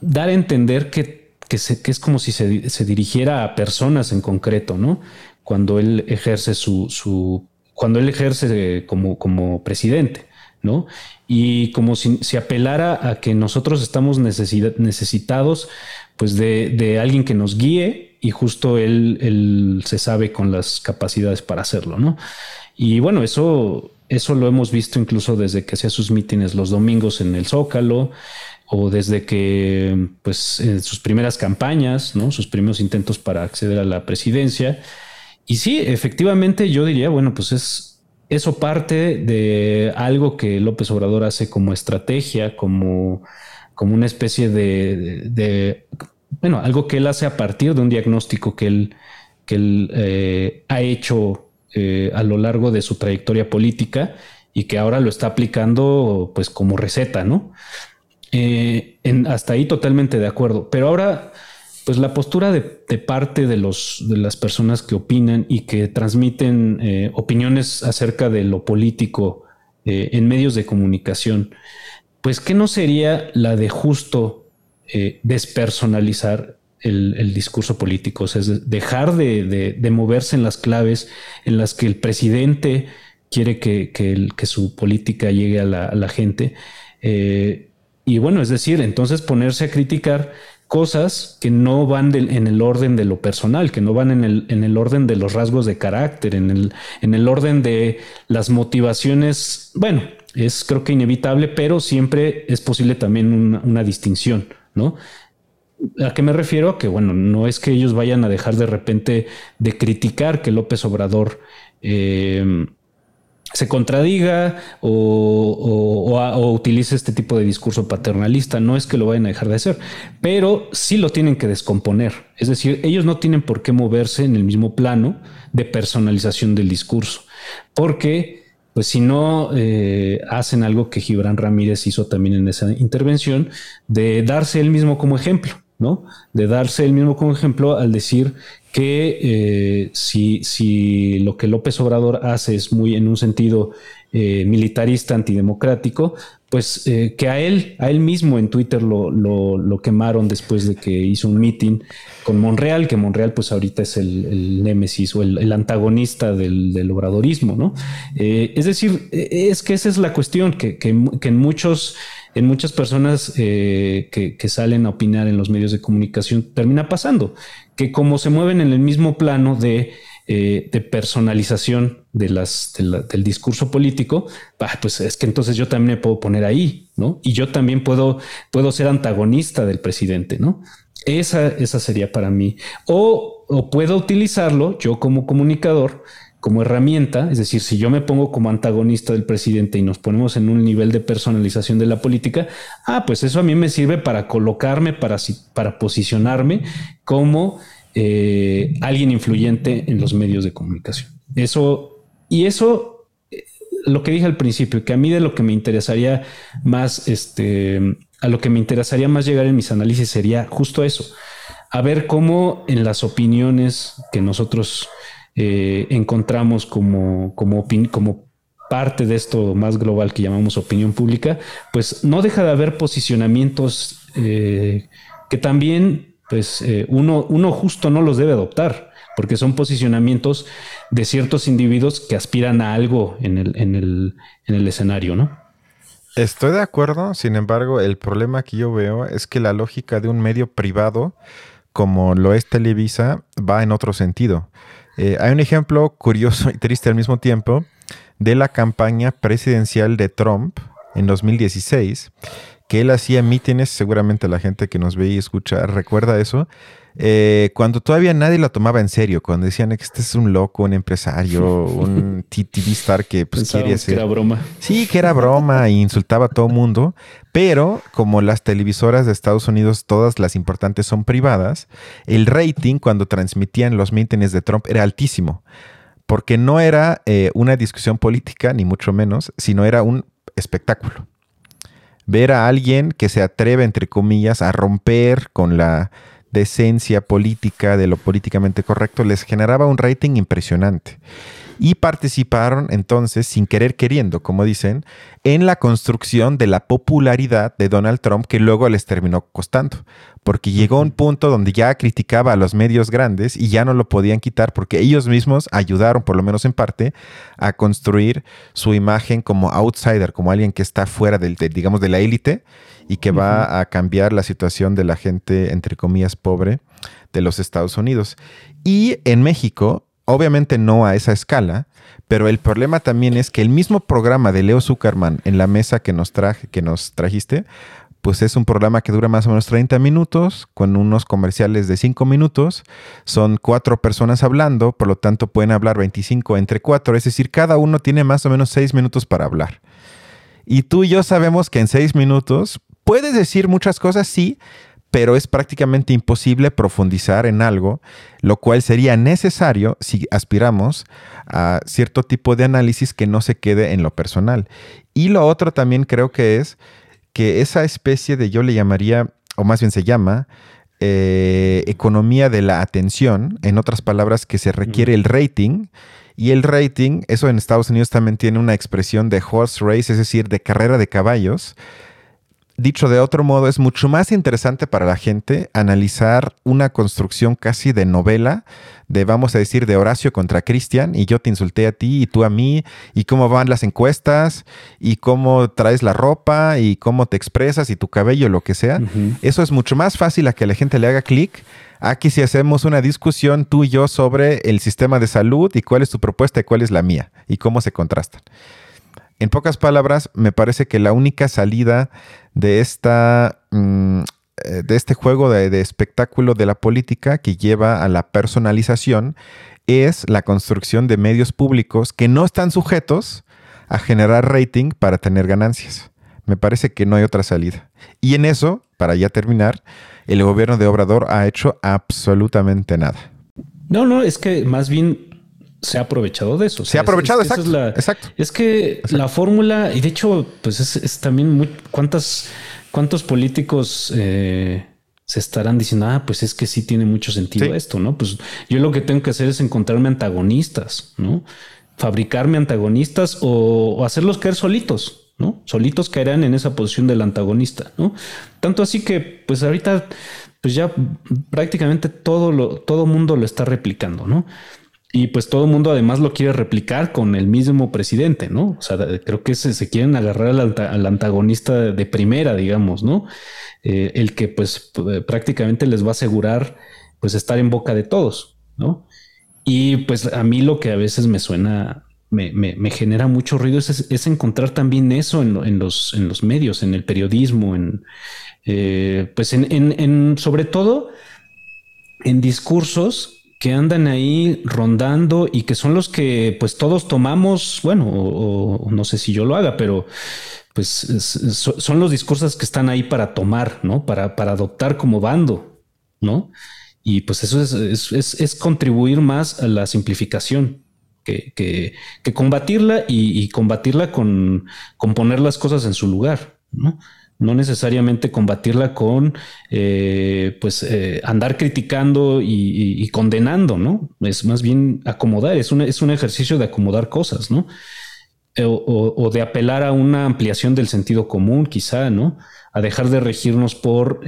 dar a entender que que, es como si se, dirigiera a personas en concreto, ¿no? Cuando él ejerce su, cuando él ejerce como, como presidente, ¿no? Y como si, se apelara a que nosotros estamos necesitados, pues, de, alguien que nos guíe y justo él, él se sabe con las capacidades para hacerlo, ¿no? Y bueno, eso, eso lo hemos visto incluso desde que hacía sus mítines los domingos en el Zócalo, o desde que, pues, en sus primeras campañas, ¿no? Sus primeros intentos para acceder a la presidencia. Y sí, efectivamente, yo diría, bueno, pues es eso parte de algo que López Obrador hace como estrategia, como, como una especie de, bueno, algo que él hace a partir de un diagnóstico que él, que él eh, ha hecho eh, a lo largo de su trayectoria política y que ahora lo está aplicando pues como receta, ¿no? Eh, en, hasta ahí totalmente de acuerdo. Pero ahora, pues la postura de, parte de, los, de las personas que opinan y que transmiten eh, opiniones acerca de lo político eh, en medios de comunicación, pues ¿qué no sería la de justo despersonalizar el, discurso político? Es dejar de, de moverse en las claves en las que el presidente quiere que, que, su política llegue a la, gente. Y bueno, es decir, entonces ponerse a criticar cosas que no van en el orden de lo personal, que no van en el, en el orden de los rasgos de carácter, en el, en el orden de las motivaciones. Bueno, es creo que inevitable, pero siempre es posible también una, distinción, ¿no? ¿A qué me refiero? Que bueno, no es que ellos vayan a dejar de repente de criticar que López Obrador eh, se contradiga o, utilice este tipo de discurso paternalista. No es que lo vayan a dejar de hacer, pero sí lo tienen que descomponer. Es decir, ellos no tienen por qué moverse en el mismo plano de personalización del discurso, porque pues si no eh, hacen algo que Gibran Ramírez hizo también en esa intervención, de darse él mismo como ejemplo. ¿no? De darse él mismo como ejemplo al decir que eh, si, si, lo que López Obrador hace es muy en un sentido eh, militarista, antidemocrático, pues eh, que a él, a él mismo en Twitter lo, lo, quemaron después de que hizo un meeting con Monreal, que Monreal pues ahorita es el, némesis o el, antagonista del, obradorismo, ¿no? es decir, es que esa es la cuestión, que, que en muchos en muchas personas que, que, salen a opinar en los medios de comunicación termina pasando, que como se mueven en el mismo plano de, eh, personalización del discurso político, pues es que entonces yo también me puedo poner ahí, ¿no? Y yo también puedo, puedo ser antagonista del presidente, ¿no? Esa, esa sería para mí. O, o puedo utilizarlo yo como comunicador como herramienta, es decir, si yo me pongo como antagonista del presidente y nos ponemos en un nivel de personalización de la política, ah, pues eso a mí me sirve para colocarme, para, para posicionarme como eh, alguien influyente en los medios de comunicación. Eso, y eso, eh, lo que dije al principio, que a mí de lo que me interesaría más, este, a lo que me interesaría más llegar en mis análisis sería justo eso, a ver cómo en las opiniones que nosotros eh, encontramos como, parte de esto más global que llamamos opinión pública, pues no deja de haber posicionamientos eh, que también pues eh, uno, justo no los debe adoptar, porque son posicionamientos de ciertos individuos que aspiran a algo en el, en el, en el escenario, ¿no? Estoy de acuerdo, sin embargo, el problema que yo veo es que la lógica de un medio privado como lo es Televisa va en otro sentido. Eh, hay un ejemplo curioso y triste al mismo tiempo de la campaña presidencial de Trump en 2016, que él hacía mítines, seguramente la gente que nos ve y escucha recuerda eso, eh, cuando todavía nadie lo tomaba en serio, cuando decían que este es un loco, un empresario, un TV star que pues quiere Que era broma. Sí, que era broma e insultaba a todo mundo, pero como las televisoras de Estados Unidos, todas las importantes son privadas, el rating cuando transmitían los mítines de Trump era altísimo, porque no era eh, una discusión política, ni mucho menos, sino era un espectáculo ver a alguien que se atreve, entre comillas, a romper con la decencia política, de lo políticamente correcto, les generaba un rating impresionante. Y participaron entonces, sin querer queriendo, como dicen, en la construcción de la popularidad de Donald Trump que luego les terminó costando. Porque llegó un punto donde ya criticaba a los medios grandes y ya no lo podían quitar porque ellos mismos ayudaron, por lo menos en parte, a construir su imagen como outsider, como alguien que está fuera del, digamos, de la élite y que va a cambiar la situación de la gente, entre comillas, pobre de los Estados Unidos. Y en México, obviamente no a esa escala, pero el problema también es que el mismo programa de Leo Zuckerman en la mesa que nos, traje, que nos trajiste, pues es un programa que dura más o menos 30 minutos, con unos comerciales de 5 minutos. Son cuatro personas hablando, por lo tanto pueden hablar 25 entre cuatro, es decir, cada uno tiene más o menos 6 minutos para hablar. Y tú y yo sabemos que en 6 minutos Puedes decir muchas cosas, sí, pero es prácticamente imposible profundizar en algo, lo cual sería necesario si aspiramos a cierto tipo de análisis que no se quede en lo personal. Y lo otro también creo que es que esa especie de, yo le llamaría, o más bien se llama, eh, economía de la atención, en otras palabras, que se requiere el rating. Y el rating, eso en Estados Unidos también tiene una expresión de horse race, es decir, de carrera de caballos dicho de otro modo, es mucho más interesante para la gente analizar una construcción casi de novela, de vamos a decir, de Horacio contra Cristian, y yo te insulté a ti y tú a mí, y cómo van las encuestas, y cómo traes la ropa, y cómo te expresas, y tu cabello, lo que sea. Eso es mucho más fácil a que la gente le haga clic. Aquí si hacemos una discusión tú y yo sobre el sistema de salud y cuál es tu propuesta y cuál es la mía, y cómo se contrastan. En pocas palabras, me parece que la única salida de, esta, mm, eh, de este juego de, espectáculo de la política que lleva a la personalización es la construcción de medios públicos que no están sujetos a generar rating para tener ganancias. Me parece que no hay otra salida. Y en eso, para ya terminar, el gobierno de Obrador ha hecho absolutamente nada. No, no, es que más bien se ha aprovechado de eso. Se ha aprovechado, exacto, exacto. Es que la fórmula, y de hecho, pues es, también muy, cuántas, cuántos políticos eh, se estarán diciendo, ah, pues es que sí tiene mucho sentido esto, ¿no? Pues yo lo que tengo que hacer es encontrarme antagonistas, ¿no? Fabricarme antagonistas o, hacerlos caer solitos, ¿no? Solitos caerán en esa posición del antagonista, ¿no? Tanto así que, pues ahorita, pues ya prácticamente todo lo, todo mundo lo está replicando, ¿no? Y pues todo el mundo además lo quiere replicar con el mismo presidente, ¿no? O sea, creo que se, se quieren agarrar al, antagonista de primera, digamos, ¿no? Eh, el que pues prácticamente les va a asegurar pues estar en boca de todos, ¿no? Y pues a mí lo que a veces me suena, me, me, genera mucho ruido es, encontrar también eso en, los, en los medios, en el periodismo, en, eh, pues en, en, sobre todo en discursos que andan ahí rondando y que son los que pues todos tomamos, bueno, o, no sé si yo lo haga, pero pues son los discursos que están ahí para tomar, ¿no? Para, para adoptar como bando, ¿no? Y pues eso es, es, contribuir más a la simplificación. Que, que, que combatirla y, y combatirla con, con poner las cosas en su lugar, ¿no? No necesariamente combatirla con eh, pues eh, andar criticando y, condenando, ¿no? Es más bien acomodar, es, es un ejercicio de acomodar cosas, ¿no? Eh, o, de apelar a una ampliación del sentido común, quizá, ¿no? A dejar de regirnos por,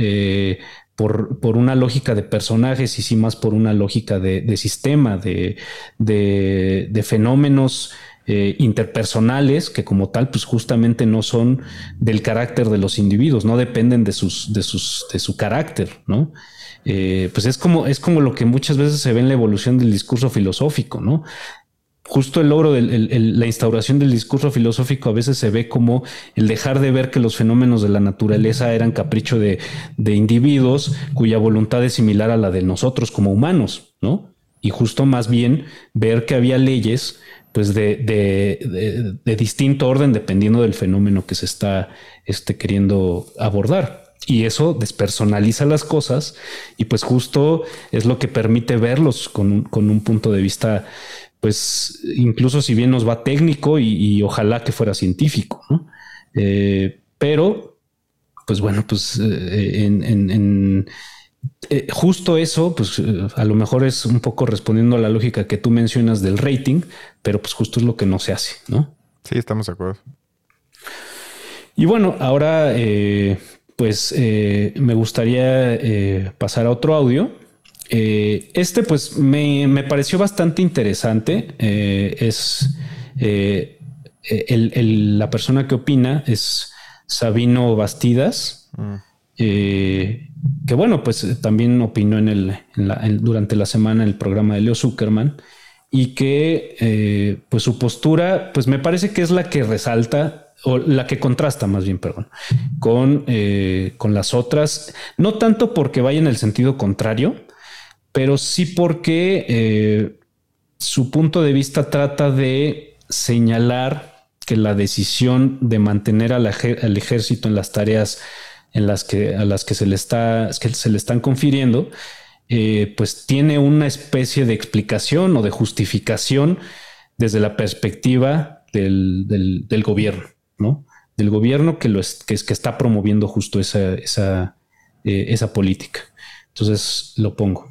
por, por, una lógica de personajes y sí más por una lógica de, sistema, de, de fenómenos eh, interpersonales que como tal pues justamente no son del carácter de los individuos, no dependen de sus, de sus, de su carácter, ¿no? Eh, pues es como, es como lo que muchas veces se ve en la evolución del discurso filosófico, ¿no? Justo el logro de la instauración del discurso filosófico a veces se ve como el dejar de ver que los fenómenos de la naturaleza eran capricho de, de individuos cuya voluntad es similar a la de nosotros como humanos, ¿no? Y justo más bien ver que había leyes pues de, distinto orden dependiendo del fenómeno que se está este, queriendo abordar. Y eso despersonaliza las cosas y pues justo es lo que permite verlos con un, punto de vista, pues incluso si bien nos va técnico y, ojalá que fuera científico, eh, pero, pues bueno, pues eh, en eh, justo eso, pues eh, a lo mejor es un poco respondiendo a la lógica que tú mencionas del rating, pero pues justo es lo que no se hace, ¿no? Sí, estamos de acuerdo. Y bueno, ahora eh, pues me gustaría pasar a otro audio. este pues me, pareció bastante interesante. es la persona que opina es Sabino Bastidas. Mm que bueno, pues eh, también opinó en el, durante la semana el programa de Leo Zuckerman y que eh, pues su postura, pues me parece que es la que resalta o la que contrasta más bien, perdón, con, eh, con las otras, no tanto porque vaya en el sentido contrario, pero sí porque su punto de vista trata de señalar que la decisión de mantener al ejército en las tareas en las que, a las que se le, está, que se le están confiriendo, eh, pues tiene una especie de explicación o de justificación desde la perspectiva del, del, gobierno, ¿no? Del gobierno que, lo es, que, es, que está promoviendo justo esa, esa, eh, esa política. Entonces lo pongo.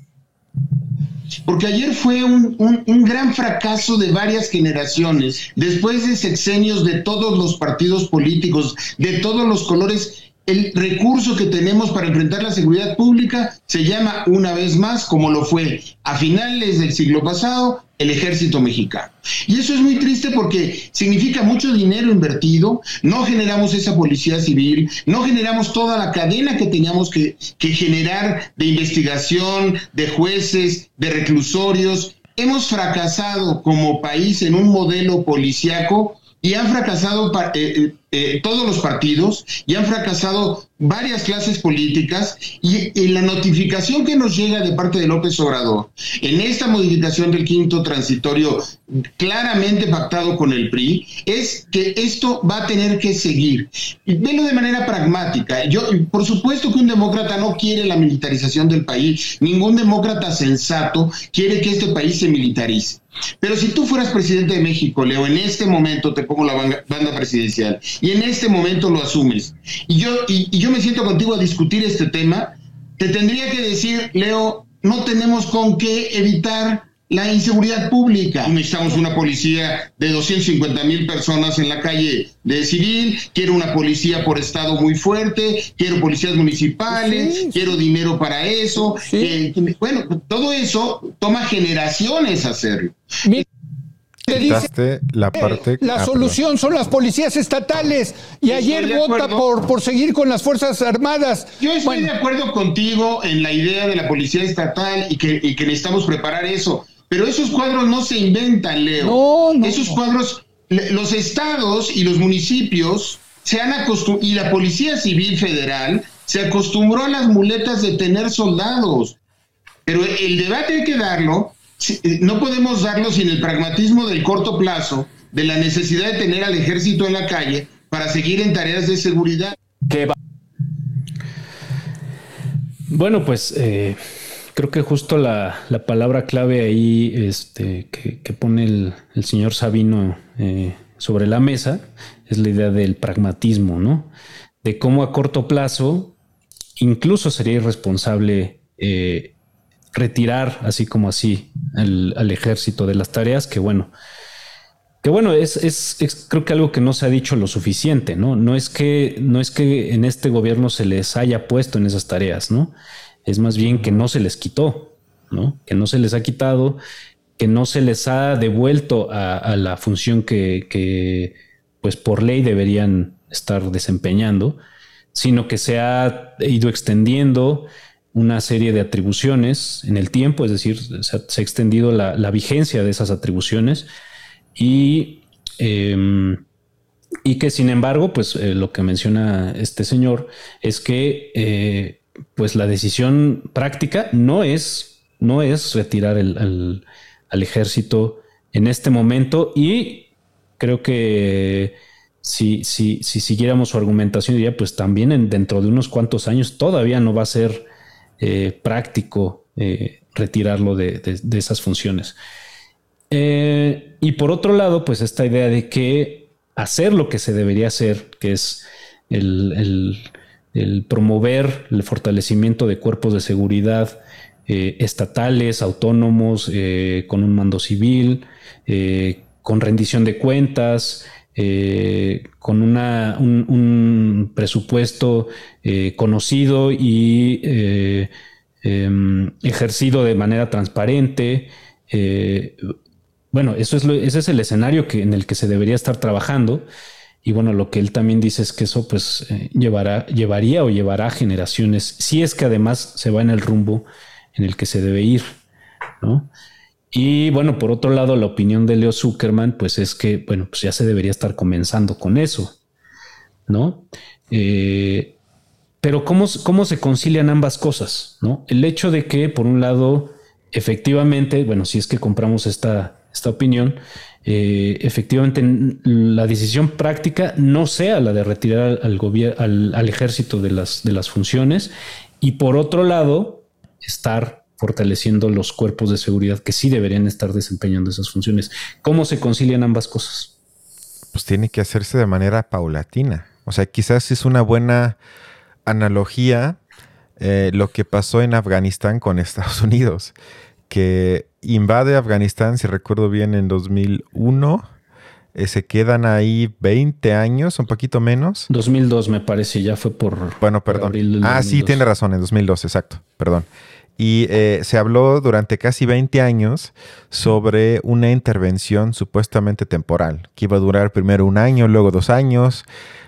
Porque ayer fue un, un, un, gran fracaso de varias generaciones, después de sexenios de todos los partidos políticos, de todos los colores, el recurso que tenemos para enfrentar la seguridad pública se llama una vez más, como lo fue a finales del siglo pasado, el ejército mexicano. Y eso es muy triste porque significa mucho dinero invertido, no generamos esa policía civil, no generamos toda la cadena que teníamos que, generar de investigación, de jueces, de reclusorios. Hemos fracasado como país en un modelo policiaco y han fracasado eh, eh, todos los partidos y han fracasado varias clases políticas y en la notificación que nos llega de parte de López Obrador en esta modificación del quinto transitorio claramente pactado con el PRI es que esto va a tener que seguir. Y velo de manera pragmática. Yo, por supuesto que un demócrata no quiere la militarización del país, ningún demócrata sensato quiere que este país se militarice. Pero si tú fueras presidente de México, Leo, en este momento te pongo la banda presidencial y en este momento lo asumes, y yo, y, yo me siento contigo a discutir este tema, te tendría que decir, Leo, no tenemos con qué evitar la inseguridad pública. Necesitamos una policía de 250 mil personas en la calle de civil, quiero una policía por estado muy fuerte, quiero policías municipales, quiero dinero para eso. Eh, bueno, todo eso toma generaciones hacerlo. Te dice, la parte. La ah, solución son las policías estatales. Y ayer vota por, por seguir con las Fuerzas Armadas. Yo estoy de acuerdo contigo en la idea de la policía estatal y que, y que necesitamos preparar eso. Pero esos cuadros no se inventan, Leo. No, no, esos cuadros, los estados y los municipios se han acostumbrado, y la Policía Civil Federal se acostumbró a las muletas de tener soldados. Pero el debate hay que darlo no podemos darlo sin el pragmatismo del corto plazo, de la necesidad de tener al ejército en la calle para seguir en tareas de seguridad. Bueno, pues eh, creo que justo la, palabra clave ahí este, que, pone el, señor Sabino eh, sobre la mesa es la idea del pragmatismo, ¿no? De cómo a corto plazo incluso sería irresponsable retirar así como así al ejército de las tareas que bueno, que bueno, es, es, creo que algo que no se ha dicho lo suficiente, ¿no? No es que, no es que en este gobierno se les haya puesto en esas tareas, ¿no? Es más bien que no se les quitó, ¿no? Que no se les ha quitado, que no se les ha devuelto a, la función que, que, pues por ley deberían estar desempeñando, sino que se ha ido extendiendo, una serie de atribuciones en el tiempo, es decir, se ha, extendido la, vigencia de esas atribuciones y, em, y que sin embargo, pues eh, lo que menciona este señor es que eh, pues la decisión práctica no es, no es retirar el, al, ejército en este momento y creo que si, si, si siguiéramos su argumentación diría pues también dentro de unos cuantos años todavía no va a ser eh, práctico eh, retirarlo de, esas funciones. Eh, y por otro lado, pues esta idea de que hacer lo que se debería hacer, que es el, promover el fortalecimiento de cuerpos de seguridad estatales, autónomos, con un mando civil, con rendición de cuentas, eh, con un, presupuesto eh, conocido y eh, em, ejercido de manera transparente. bueno, eso es ese es el escenario en el que se debería estar trabajando. Y bueno, lo que él también dice es que eso pues llevará, llevaría o llevará generaciones, si es que además se va en el rumbo en el que se debe ir, ¿no? Y bueno, por otro lado, la opinión de Leo Zuckerman, pues es que, bueno, pues ya se debería estar comenzando con eso, ¿no? Eh, pero ¿cómo, ¿cómo se concilian ambas cosas? ¿no? El hecho de que, por un lado, efectivamente, bueno, si es que compramos esta, esta opinión, eh, efectivamente la decisión práctica no sea la de retirar al, al, al ejército de las, de las funciones y por otro lado, estar fortaleciendo los cuerpos de seguridad que sí deberían estar desempeñando esas funciones. ¿Cómo se concilian ambas cosas? Pues tiene que hacerse de manera paulatina. O sea, quizás es una buena analogía eh, lo que pasó en Afganistán con Estados Unidos, que invade Afganistán, si recuerdo bien, en 2001. eh, se quedan ahí 20 años, un poquito menos. 2002 me parece, ya fue por... Bueno, perdón. ah, sí, tiene razón, en 2002, exacto, perdón. Y eh, se habló durante casi 20 años sobre una intervención supuestamente temporal, que iba a durar primero un año, luego dos años,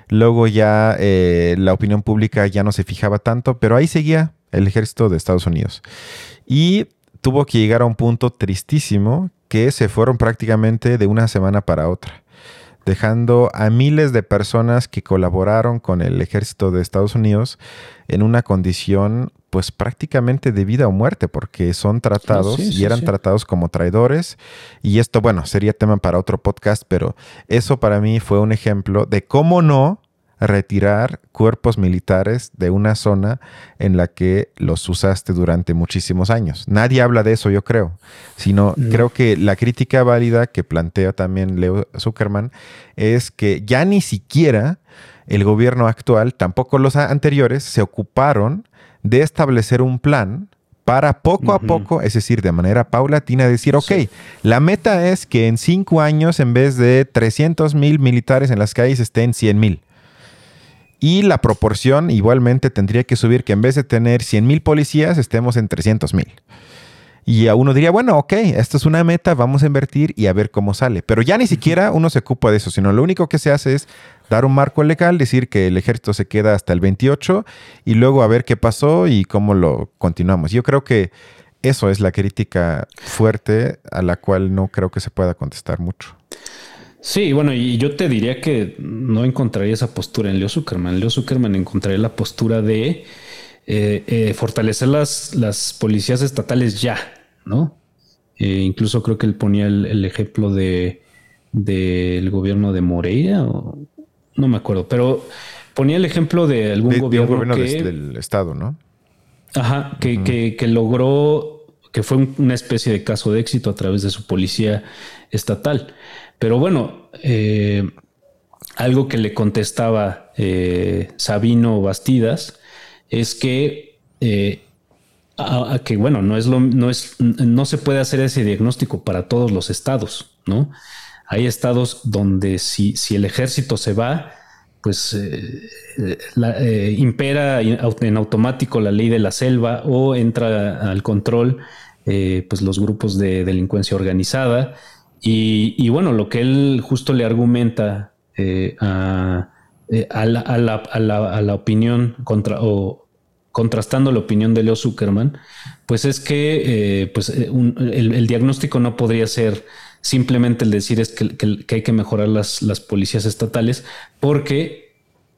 luego ya eh, la opinión pública ya no se fijaba tanto, pero ahí seguía el ejército de Estados Unidos. Y tuvo que llegar a un punto tristísimo que se fueron prácticamente de una semana para otra, dejando a miles de personas que colaboraron con el ejército de Estados Unidos en una condición pues prácticamente de vida o muerte, porque son tratados y eran tratados como traidores. Y esto, bueno, sería tema para otro podcast, pero eso para mí fue un ejemplo de cómo no retirar cuerpos militares de una zona en la que los usaste durante muchísimos años. Nadie habla de eso, yo creo, sino creo que la crítica válida que plantea también Leo Zuckerman es que ya ni siquiera el gobierno actual, tampoco los anteriores, se ocuparon de establecer un plan para poco a poco, es decir, de manera paulatina, decir, ok, la meta es que en cinco años, en vez de 300 mil militares en las calles, estén 100 mil. Y la proporción igualmente tendría que subir, que en vez de tener 100 mil policías, estemos en 300 mil. Y a uno diría, bueno, ok, esto es una meta, vamos a invertir y a ver cómo sale. Pero ya ni siquiera uno se ocupa de eso, sino lo único que se hace es dar un marco legal, decir que el ejército se queda hasta el 28 y luego a ver qué pasó y cómo lo continuamos. Yo creo que eso es la crítica fuerte a la cual no creo que se pueda contestar mucho. Sí, bueno, y yo te diría que no encontraría esa postura en Leo Zuckerman. Leo Zuckerman encontraría la postura de eh, eh, fortalecer las, las policías estatales ya, ¿no? Eh, incluso creo que él ponía el, ejemplo de del gobierno de Moreira, o, no me acuerdo, pero ponía el ejemplo de algún gobierno, del estado, ¿no? Ajá, que, que, logró, que fue una especie de caso de éxito a través de su policía estatal. Pero bueno, eh, algo que le contestaba eh, Sabino Bastidas es que, eh, que bueno, no es lo, no es, no se puede hacer ese diagnóstico para todos los estados, ¿no? Hay estados donde si, si el ejército se va, pues impera en automático la ley de la selva o entra al control pues los grupos de delincuencia organizada y, bueno, lo que él justo le argumenta eh, eh, a, la, opinión contra o contrastando la opinión de Leo Zuckerman, pues es que eh, pues, el, diagnóstico no podría ser simplemente el decir es que, hay que mejorar las, policías estatales, porque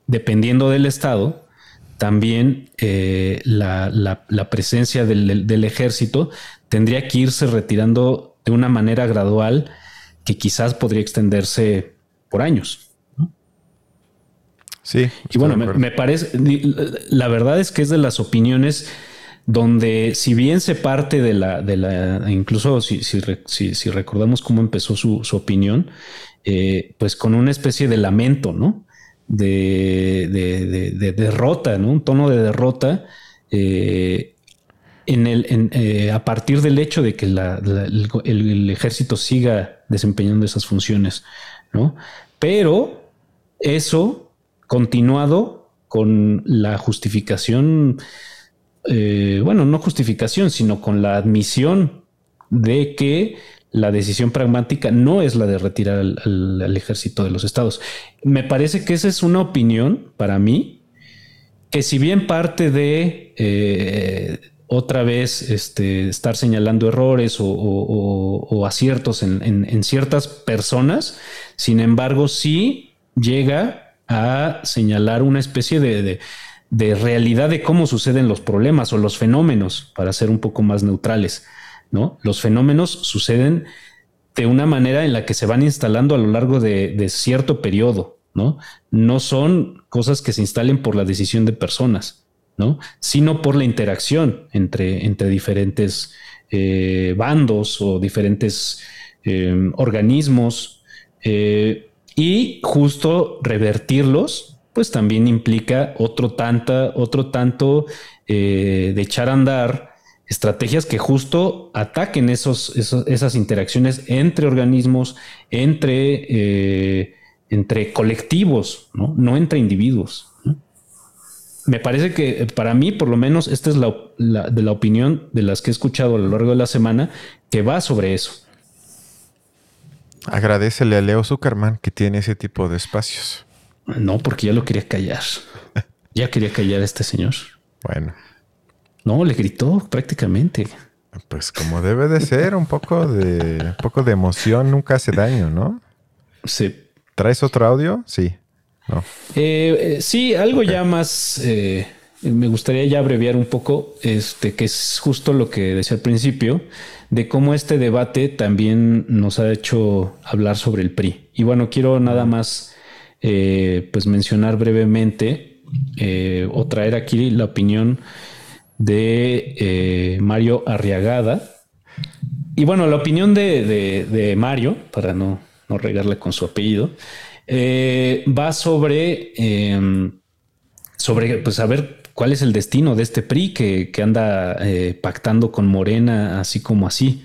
dependiendo del estado, también la, presencia del, ejército tendría que irse retirando de una manera gradual que quizás podría extenderse por años. Sí. Y bueno, me, parece, la verdad es que es de las opiniones donde si bien se parte de la, de la incluso si, si, recordamos cómo empezó su, opinión, eh, pues con una especie de lamento, ¿no? De, de, derrota, ¿no? Un tono de derrota. Eh, en el, eh, a partir del hecho de que el, ejército siga desempeñando esas funciones, ¿no? Pero eso continuado con la justificación, eh, bueno, no justificación, sino con la admisión de que la decisión pragmática no es la de retirar al, ejército de los estados. Me parece que esa es una opinión para mí, que si bien parte de eh, otra vez este, estar señalando errores o, aciertos en, ciertas personas, sin embargo, sí llega a señalar una especie de, realidad de cómo suceden los problemas o los fenómenos, para ser un poco más neutrales. ¿no? Los fenómenos suceden de una manera en la que se van instalando a lo largo de, de cierto periodo, ¿no? No son cosas que se instalen por la decisión de personas sino por la interacción entre, entre diferentes eh, bandos o diferentes eh, organismos. Eh, y justo revertirlos, pues también implica otro, tanta, otro tanto de echar a andar estrategias que justo ataquen esos, esas interacciones entre organismos, entre, eh, entre colectivos, ¿no? no entre individuos. Me parece que para mí, por lo menos, esta es la, de la opinión de las que he escuchado a lo largo de la semana, que va sobre eso. Agradecele a Leo Zuckerman que tiene ese tipo de espacios. No, porque ya lo quería callar. ya quería callar a este señor. Bueno. No, le gritó prácticamente. Pues como debe de ser, un poco de, un poco de emoción nunca hace daño, ¿no? Sí. ¿Traes otro audio? Sí. No. Eh, eh, sí, algo ya más. Eh, me gustaría ya abreviar un poco, este, que es justo lo que decía al principio, de cómo este debate también nos ha hecho hablar sobre el PRI. Y bueno, quiero nada más pues mencionar brevemente o traer aquí la opinión de eh, Mario Arriagada. Y bueno, la opinión de, Mario, para no, no, regarle con su apellido, eh, va sobre, em, sobre, pues a ver cuál es el destino de este PRI que, que anda eh, pactando con Morena, así como así.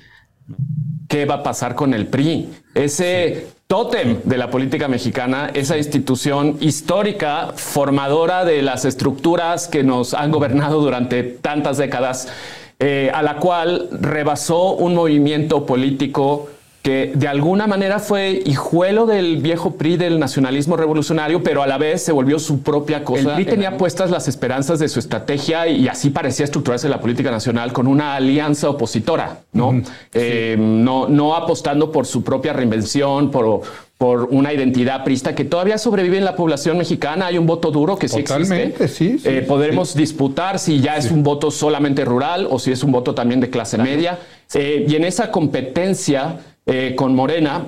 ¿Qué va a pasar con el PRI? Ese tótem de la política mexicana, esa institución histórica, formadora de las estructuras que nos han gobernado durante tantas décadas, eh, a la cual rebasó un movimiento político que de alguna manera fue hijuelo del viejo PRI del nacionalismo revolucionario, pero a la vez se volvió su propia cosa. El PRI tenía puestas las esperanzas de su estrategia y así parecía estructurarse la política nacional con una alianza opositora, ¿no? Eh, no, no apostando por su propia reinvención, por, por una identidad prista que todavía sobrevive en la población mexicana. Hay un voto duro que sí existe. Sí, eh, podremos disputar si ya es un voto solamente rural o si es un voto también de clase media. Eh, y en esa competencia eh, con Morena,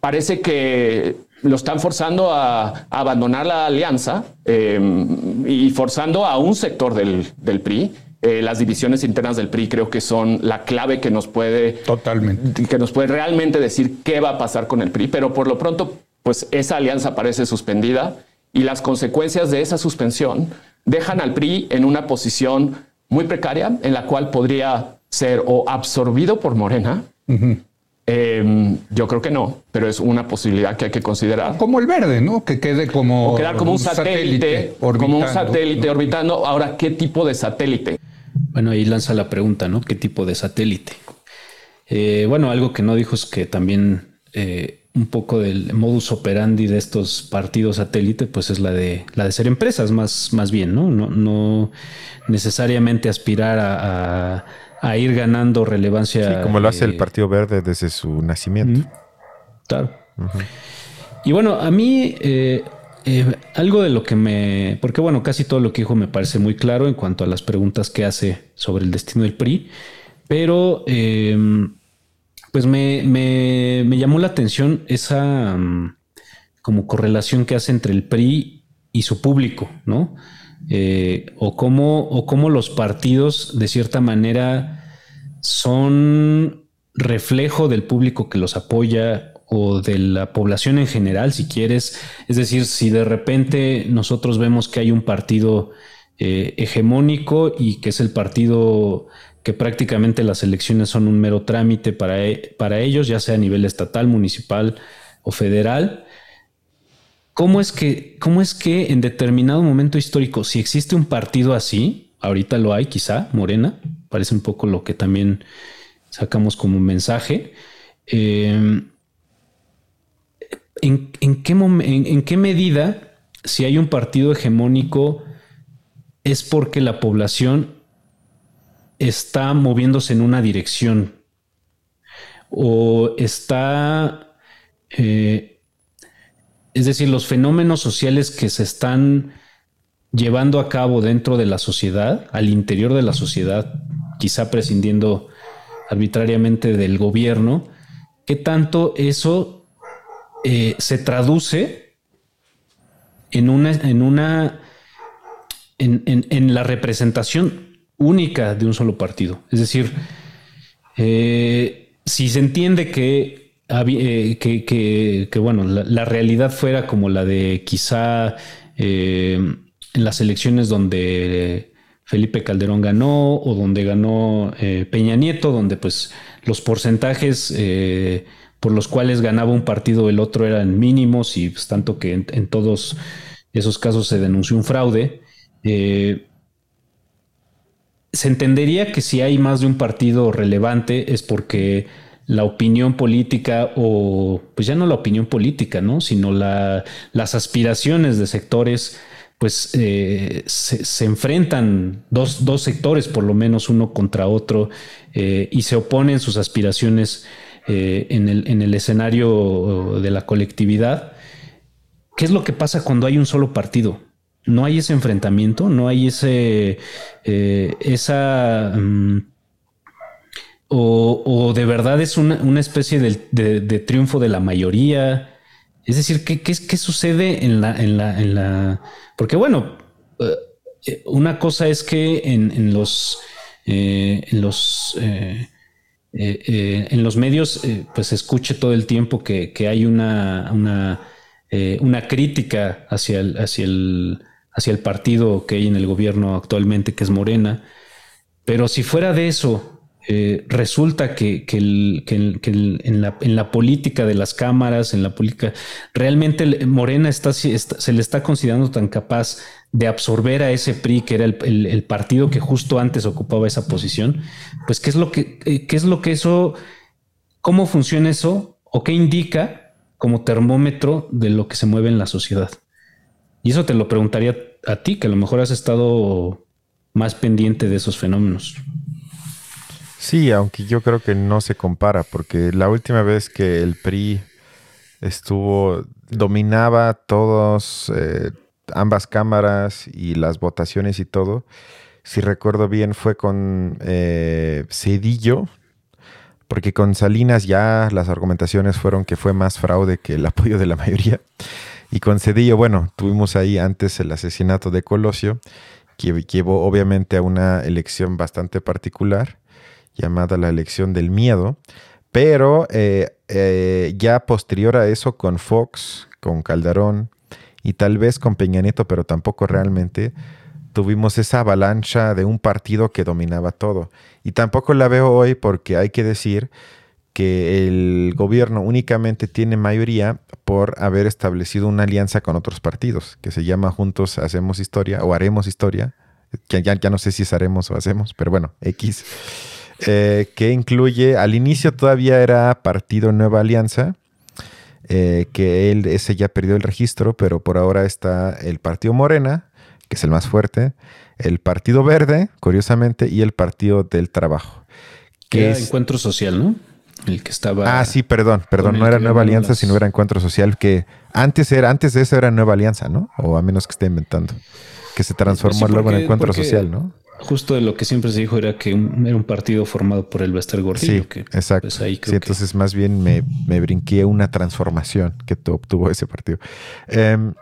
parece que lo están forzando a, abandonar la alianza em, y forzando a un sector del, PRI. Eh, las divisiones internas del PRI creo que son la clave que nos puede totalmente que nos puede realmente decir qué va a pasar con el PRI, pero por lo pronto pues esa alianza parece suspendida y las consecuencias de esa suspensión dejan al PRI en una posición muy precaria en la cual podría ser o absorbido por Morena Em, yo creo que no, pero es una posibilidad que hay que considerar. Como el verde, ¿no? Que quede como. O quedar como un, satélite, como un satélite orbitando. Ahora, ¿qué tipo de satélite? Bueno, ahí lanza la pregunta, ¿no? ¿Qué tipo de satélite? Eh, bueno, algo que no dijo es que también eh, un poco del modus operandi de estos partidos satélite, pues es la de la de ser empresas, más, más bien, ¿no? No, no necesariamente aspirar a a ir ganando relevancia. como lo hace el eh, Partido Verde desde su nacimiento. Claro. Y bueno, a mí eh, eh, algo de lo que me... Porque bueno, casi todo lo que dijo me parece muy claro en cuanto a las preguntas que hace sobre el destino del PRI, pero em, pues me, me, llamó la atención esa mm, como correlación que hace entre el PRI y su público, ¿no? Eh, o, cómo, o cómo los partidos de cierta manera son reflejo del público que los apoya o de la población en general, si quieres. Es decir, si de repente nosotros vemos que hay un partido eh, hegemónico y que es el partido que prácticamente las elecciones son un mero trámite para, e, para ellos, ya sea a nivel estatal, municipal o federal, ¿Cómo es que, cómo es que en determinado momento histórico, si existe un partido así, ahorita lo hay, quizá, Morena, parece un poco lo que también sacamos como mensaje. Em, ¿en, qué medida, si hay un partido hegemónico, es porque la población está moviéndose en una dirección o está eh, es decir, los fenómenos sociales que se están llevando a cabo dentro de la sociedad, al interior de la sociedad, quizá prescindiendo arbitrariamente del gobierno, ¿qué tanto eso eh, se traduce en una, en una, en, la representación única de un solo partido? Es decir, eh, si se entiende que eh, que, bueno, la, realidad fuera como la de quizá eh, en las elecciones donde Felipe Calderón ganó o donde ganó eh, Peña Nieto, donde pues los porcentajes por los cuales ganaba un partido el otro eran mínimos y pues, tanto que en, todos esos casos se denunció un fraude. Se entendería que si hay más de un partido relevante es porque la opinión política o pues ya no la opinión política, ¿no? Sino las aspiraciones de sectores pues eh, se, enfrentan dos, sectores, por lo menos uno contra otro, eh, y se oponen sus aspiraciones eh, en, el, en, el, escenario de la colectividad. ¿Qué es lo que pasa cuando hay un solo partido? No hay ese enfrentamiento, no hay ese, esa... Mm, o, de verdad es una, especie de, triunfo de la mayoría. Es decir, ¿qué, qué, sucede en la, en la, en la porque bueno, eh, una cosa es que en, los, eh, en los, eh, en los medios pues se escuche todo el tiempo que, hay una, una, una crítica hacia el, hacia, el, hacia el partido que hay en el gobierno actualmente, que es Morena. Pero si fuera de eso, eh, resulta que, en, la, política de las cámaras, en la política, realmente Morena está, se le está considerando tan capaz de absorber a ese PRI, que era el, partido que justo antes ocupaba esa posición, pues qué es lo que, eh, qué es lo que eso, cómo funciona eso o qué indica como termómetro de lo que se mueve en la sociedad. Y eso te lo preguntaría a ti, que a lo mejor has estado más pendiente de esos fenómenos. Sí, aunque yo creo que no se compara, porque la última vez que el PRI estuvo, dominaba todos, eh, ambas cámaras y las votaciones y todo, si recuerdo bien, fue con eh, Cedillo, porque con Salinas ya las argumentaciones fueron que fue más fraude que el apoyo de la mayoría. Y con Cedillo, bueno, tuvimos ahí antes el asesinato de Colosio, que llevó obviamente a una elección bastante particular llamada La elección del miedo, pero eh, eh, ya posterior a eso con Fox, con Calderón y tal vez con Peña Nieto, pero tampoco realmente, tuvimos esa avalancha de un partido que dominaba todo. Y tampoco la veo hoy porque hay que decir que el gobierno únicamente tiene mayoría por haber establecido una alianza con otros partidos, que se llama Juntos Hacemos Historia o Haremos Historia. Ya, ya, ya no sé si es haremos o hacemos, pero bueno, X. Eh, que incluye, al inicio todavía era Partido Nueva Alianza, eh, que él, ese ya perdió el registro, pero por ahora está el Partido Morena, que es el más fuerte, el Partido Verde, curiosamente, y el Partido del Trabajo. Que es Encuentro Social, ¿no? El que estaba. Ah, sí, perdón, perdón, no era Nueva Alianza, sino era Encuentro Social, que antes era, antes de eso era Nueva Alianza, ¿no? O a menos que esté inventando. Que se transformó luego en Encuentro Social, ¿no? Justo de lo que siempre se dijo era que era un partido formado por el Bester Gordillo. Sí, exacto. Pues, sí, entonces más bien me, me, brinqué una transformación que obtuvo ese partido. Em,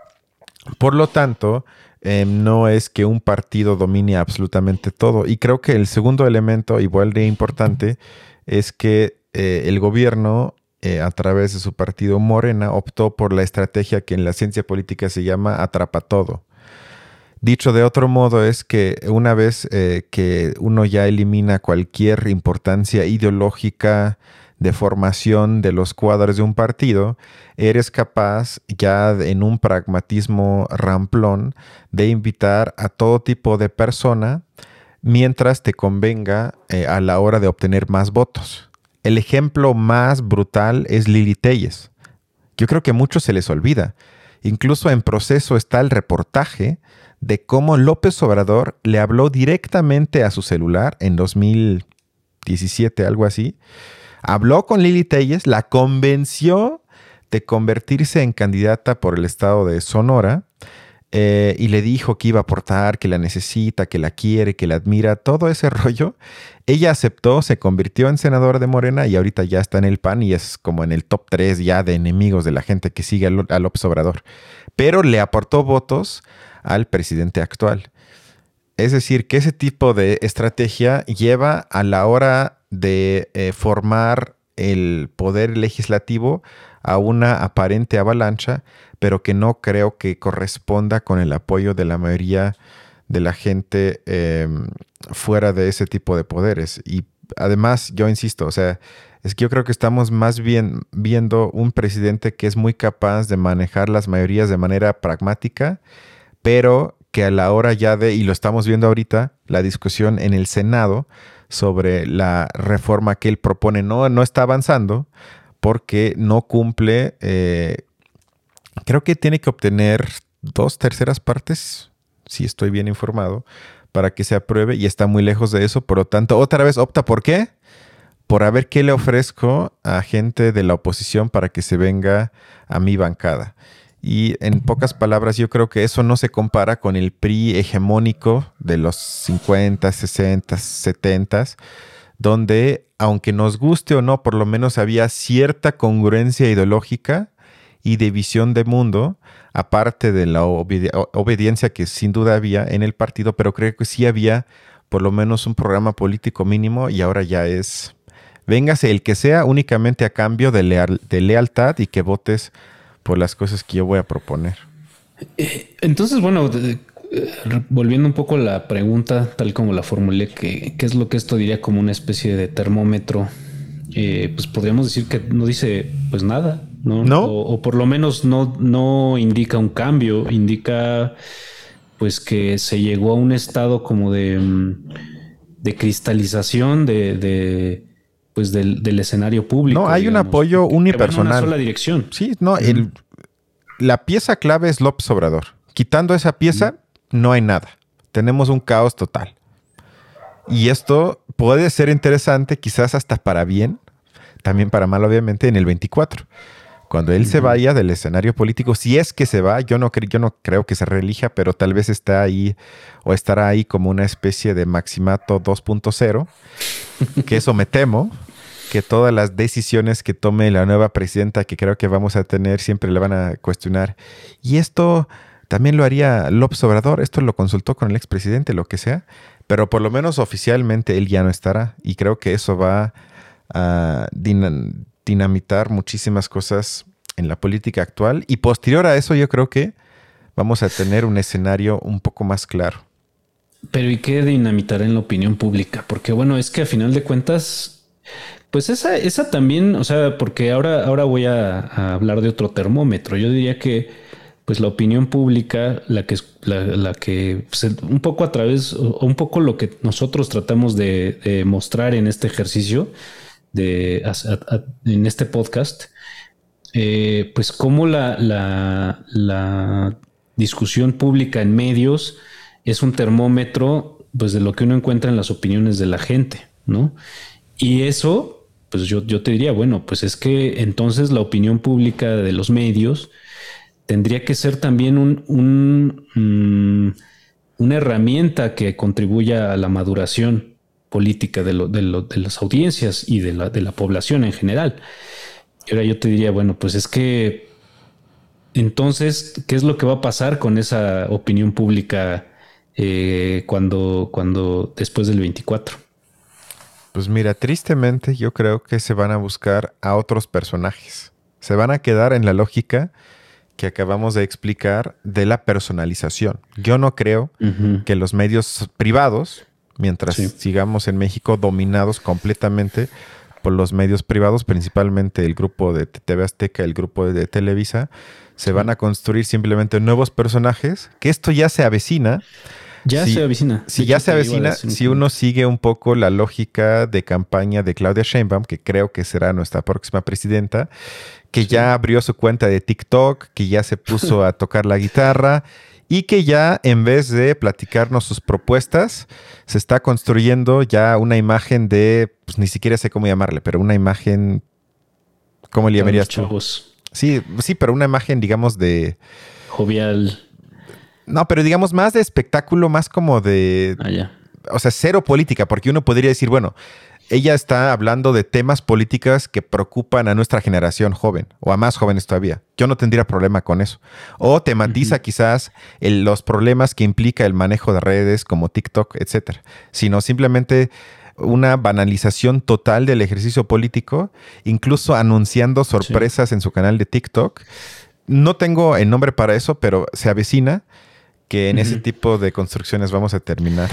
por lo tanto, em, no es que un partido domine absolutamente todo. Y creo que el segundo elemento, igual de importante, es que eh, el gobierno, eh, a través de su partido Morena, optó por la estrategia que en la ciencia política se llama atrapa todo. Dicho de otro modo, es que una vez eh, que uno ya elimina cualquier importancia ideológica de formación de los cuadros de un partido, eres capaz ya en un pragmatismo ramplón de invitar a todo tipo de persona mientras te convenga eh, a la hora de obtener más votos. El ejemplo más brutal es Lili Telles. Yo creo que a muchos se les olvida. Incluso en proceso está el reportaje de cómo López Obrador le habló directamente a su celular en 2017, algo así. Habló con Lili Telles, la convenció de convertirse en candidata por el estado de Sonora eh, y le dijo que iba a aportar, que la necesita, que la quiere, que la admira, todo ese rollo. Ella aceptó, se convirtió en senadora de Morena y ahorita ya está en el PAN y es como en el top 3 ya de enemigos de la gente que sigue a López Obrador. Pero le aportó votos al presidente actual. Es decir, que ese tipo de estrategia lleva a la hora de eh, formar el poder legislativo a una aparente avalancha, pero que no creo que corresponda con el apoyo de la mayoría de la gente em, fuera de ese tipo de poderes. Y además, yo insisto, o sea, es que yo creo que estamos más bien viendo un presidente que es muy capaz de manejar las mayorías de manera pragmática, pero que a la hora ya de, y lo estamos viendo ahorita, la discusión en el Senado sobre la reforma que él propone no, no está avanzando porque no cumple, eh, creo que tiene que obtener dos terceras partes, si estoy bien informado, para que se apruebe y está muy lejos de eso. Por lo tanto, otra vez opta por qué? Por a ver qué le ofrezco a gente de la oposición para que se venga a mi bancada. Y en pocas palabras, yo creo que eso no se compara con el PRI hegemónico de los 50, 60, 70, donde, aunque nos guste o no, por lo menos había cierta congruencia ideológica y de visión de mundo, aparte de la obediencia que sin duda había en el partido, pero creo que sí había por lo menos un programa político mínimo y ahora ya es, véngase el que sea únicamente a cambio de, de lealtad y que votes por las cosas que yo voy a proponer. Eh, entonces, bueno, volviendo un poco a la pregunta, tal como la formulé, que, ¿qué es lo que esto diría como una especie de termómetro? Eh, pues podríamos decir que no dice pues nada, ¿no? O, por lo menos no, no indica un cambio, indica pues que se llegó a un estado como de, mm, de cristalización de pues del, escenario público. No, hay un apoyo unipersonal. En una sola dirección. Sí, no, el, la pieza clave es López Obrador. Quitando esa pieza, no hay nada. Tenemos un caos total. Y esto puede ser interesante, quizás hasta para bien, también para mal, obviamente, en el 24. Cuando él se vaya del escenario político, si es que se va, yo no, yo no creo que se reelija, pero tal vez está ahí o estará ahí como una especie de maximato 2.0, que eso me temo, que todas las decisiones que tome la nueva presidenta, que creo que vamos a tener, siempre le van a cuestionar. Y esto también lo haría López Obrador, esto lo consultó con el expresidente, lo que sea, pero por lo menos oficialmente él ya no estará y creo que eso va a dinamitar muchísimas cosas en la política actual y posterior a eso yo creo que vamos a tener un escenario un poco más claro. Pero ¿y qué dinamitar en la opinión pública? Porque bueno, es que a final de cuentas pues esa, esa también, o sea, porque ahora, ahora voy a, hablar de otro termómetro. Yo diría que, pues la opinión pública, la que, la, que pues, un poco a través, o un poco lo que nosotros tratamos de, mostrar en este ejercicio, de, en este podcast, eh, pues cómo la, la, la discusión pública en medios es un termómetro, pues de lo que uno encuentra en las opiniones de la gente, ¿no? Y eso pues yo, yo te diría, bueno, pues es que entonces la opinión pública de los medios tendría que ser también un, mm, una herramienta que contribuya a la maduración política de, las audiencias y de la, de la población en general. Y ahora yo te diría, bueno, pues es que entonces, ¿qué es lo que va a pasar con esa opinión pública eh, cuando, cuando después del 24? Pues mira, tristemente yo creo que se van a buscar a otros personajes. Se van a quedar en la lógica que acabamos de explicar de la personalización. Yo no creo que los medios privados, mientras sigamos en México dominados completamente por los medios privados, principalmente el grupo de TV Azteca, el grupo de Televisa, se van a construir simplemente nuevos personajes, que esto ya se avecina ya se avecina. Si ya se avecina, si uno sigue un poco la lógica de campaña de Claudia Sheinbaum, que creo que será nuestra próxima presidenta, que ya abrió su cuenta de TikTok, que ya se puso a tocar la guitarra y que ya en vez de platicarnos sus propuestas, se está construyendo ya una imagen de, pues ni siquiera sé cómo llamarle, pero una imagen, ¿cómo le llamarías tú? Sí, sí, pero una imagen, digamos, de... Jovial. No, pero digamos más de espectáculo, más como de... Ah, o sea, cero política, porque uno podría decir, bueno, ella está hablando de temas políticas que preocupan a nuestra generación joven o a más jóvenes todavía. Yo no tendría problema con eso. O tematiza quizás los problemas que implica el manejo de redes como TikTok, etcétera. Sino simplemente una banalización total del ejercicio político, incluso anunciando sorpresas en su canal de TikTok. No tengo el nombre para eso, pero se avecina que en ese tipo de construcciones vamos a terminar.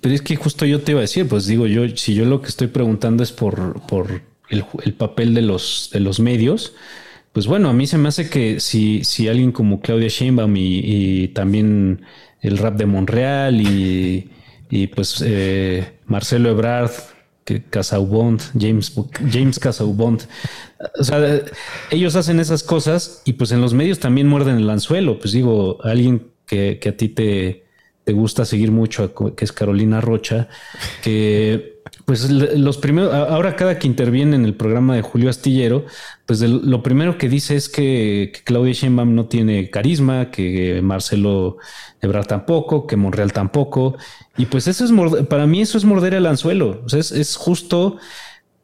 Pero es que justo yo te iba a decir, pues digo, yo, si yo lo que estoy preguntando es por, por el, el papel de los, de los medios, pues bueno, a mí se me hace que si, si alguien como Claudia Sheinbaum y, y también el rap de Monreal y, y pues eh, Marcelo Ebrard, que Casaubond, James, James Casaubond, o sea, ellos hacen esas cosas y pues en los medios también muerden el anzuelo. Pues digo, alguien que, a ti te, te gusta seguir mucho, que es Carolina Rocha, que pues los primeros, ahora cada que interviene en el programa de Julio Astillero, pues lo primero que dice es que, Claudia Sheinbaum no tiene carisma, que Marcelo Ebrard tampoco, que Monreal tampoco, y pues eso es, para mí eso es morder el anzuelo, sea, es, justo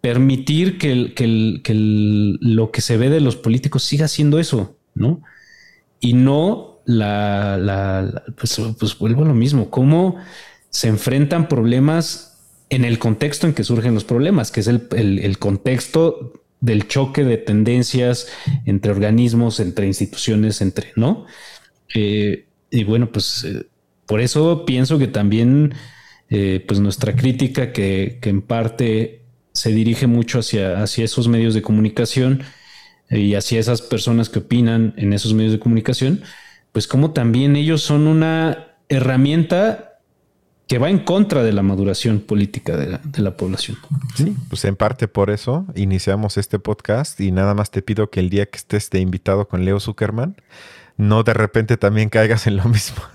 permitir que, que, que lo que se ve de los políticos siga siendo eso, ¿no? Y no la, la, pues, pues vuelvo a lo mismo, cómo se enfrentan problemas en el contexto en que surgen los problemas, que es el, contexto del choque de tendencias entre organismos, entre instituciones, entre, ¿no? Eh, y bueno, pues eh, por eso pienso que también, eh, pues nuestra crítica que, en parte se dirige mucho hacia, hacia esos medios de comunicación y hacia esas personas que opinan en esos medios de comunicación, pues como también ellos son una herramienta que va en contra de la maduración política de la, población. Sí, pues en parte por eso iniciamos este podcast y nada más te pido que el día que estés de invitado con Leo Zuckerman, no de repente también caigas en lo mismo.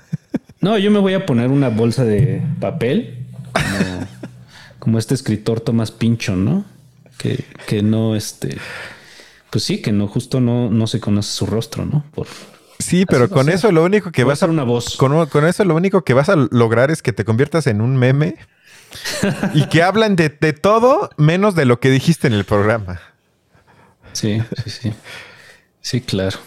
No, yo me voy a poner una bolsa de papel, como, este escritor Tomás Pincho, ¿no? Que, que, no, este, pues sí, que no, justo no, no se conoce su rostro, ¿no? Por, Sí, pero con eso lo único que vas a una voz. Con, con, eso lo único que vas a lograr es que te conviertas en un meme y que hablan de, de, todo menos de lo que dijiste en el programa. Sí, sí, sí. Sí, claro.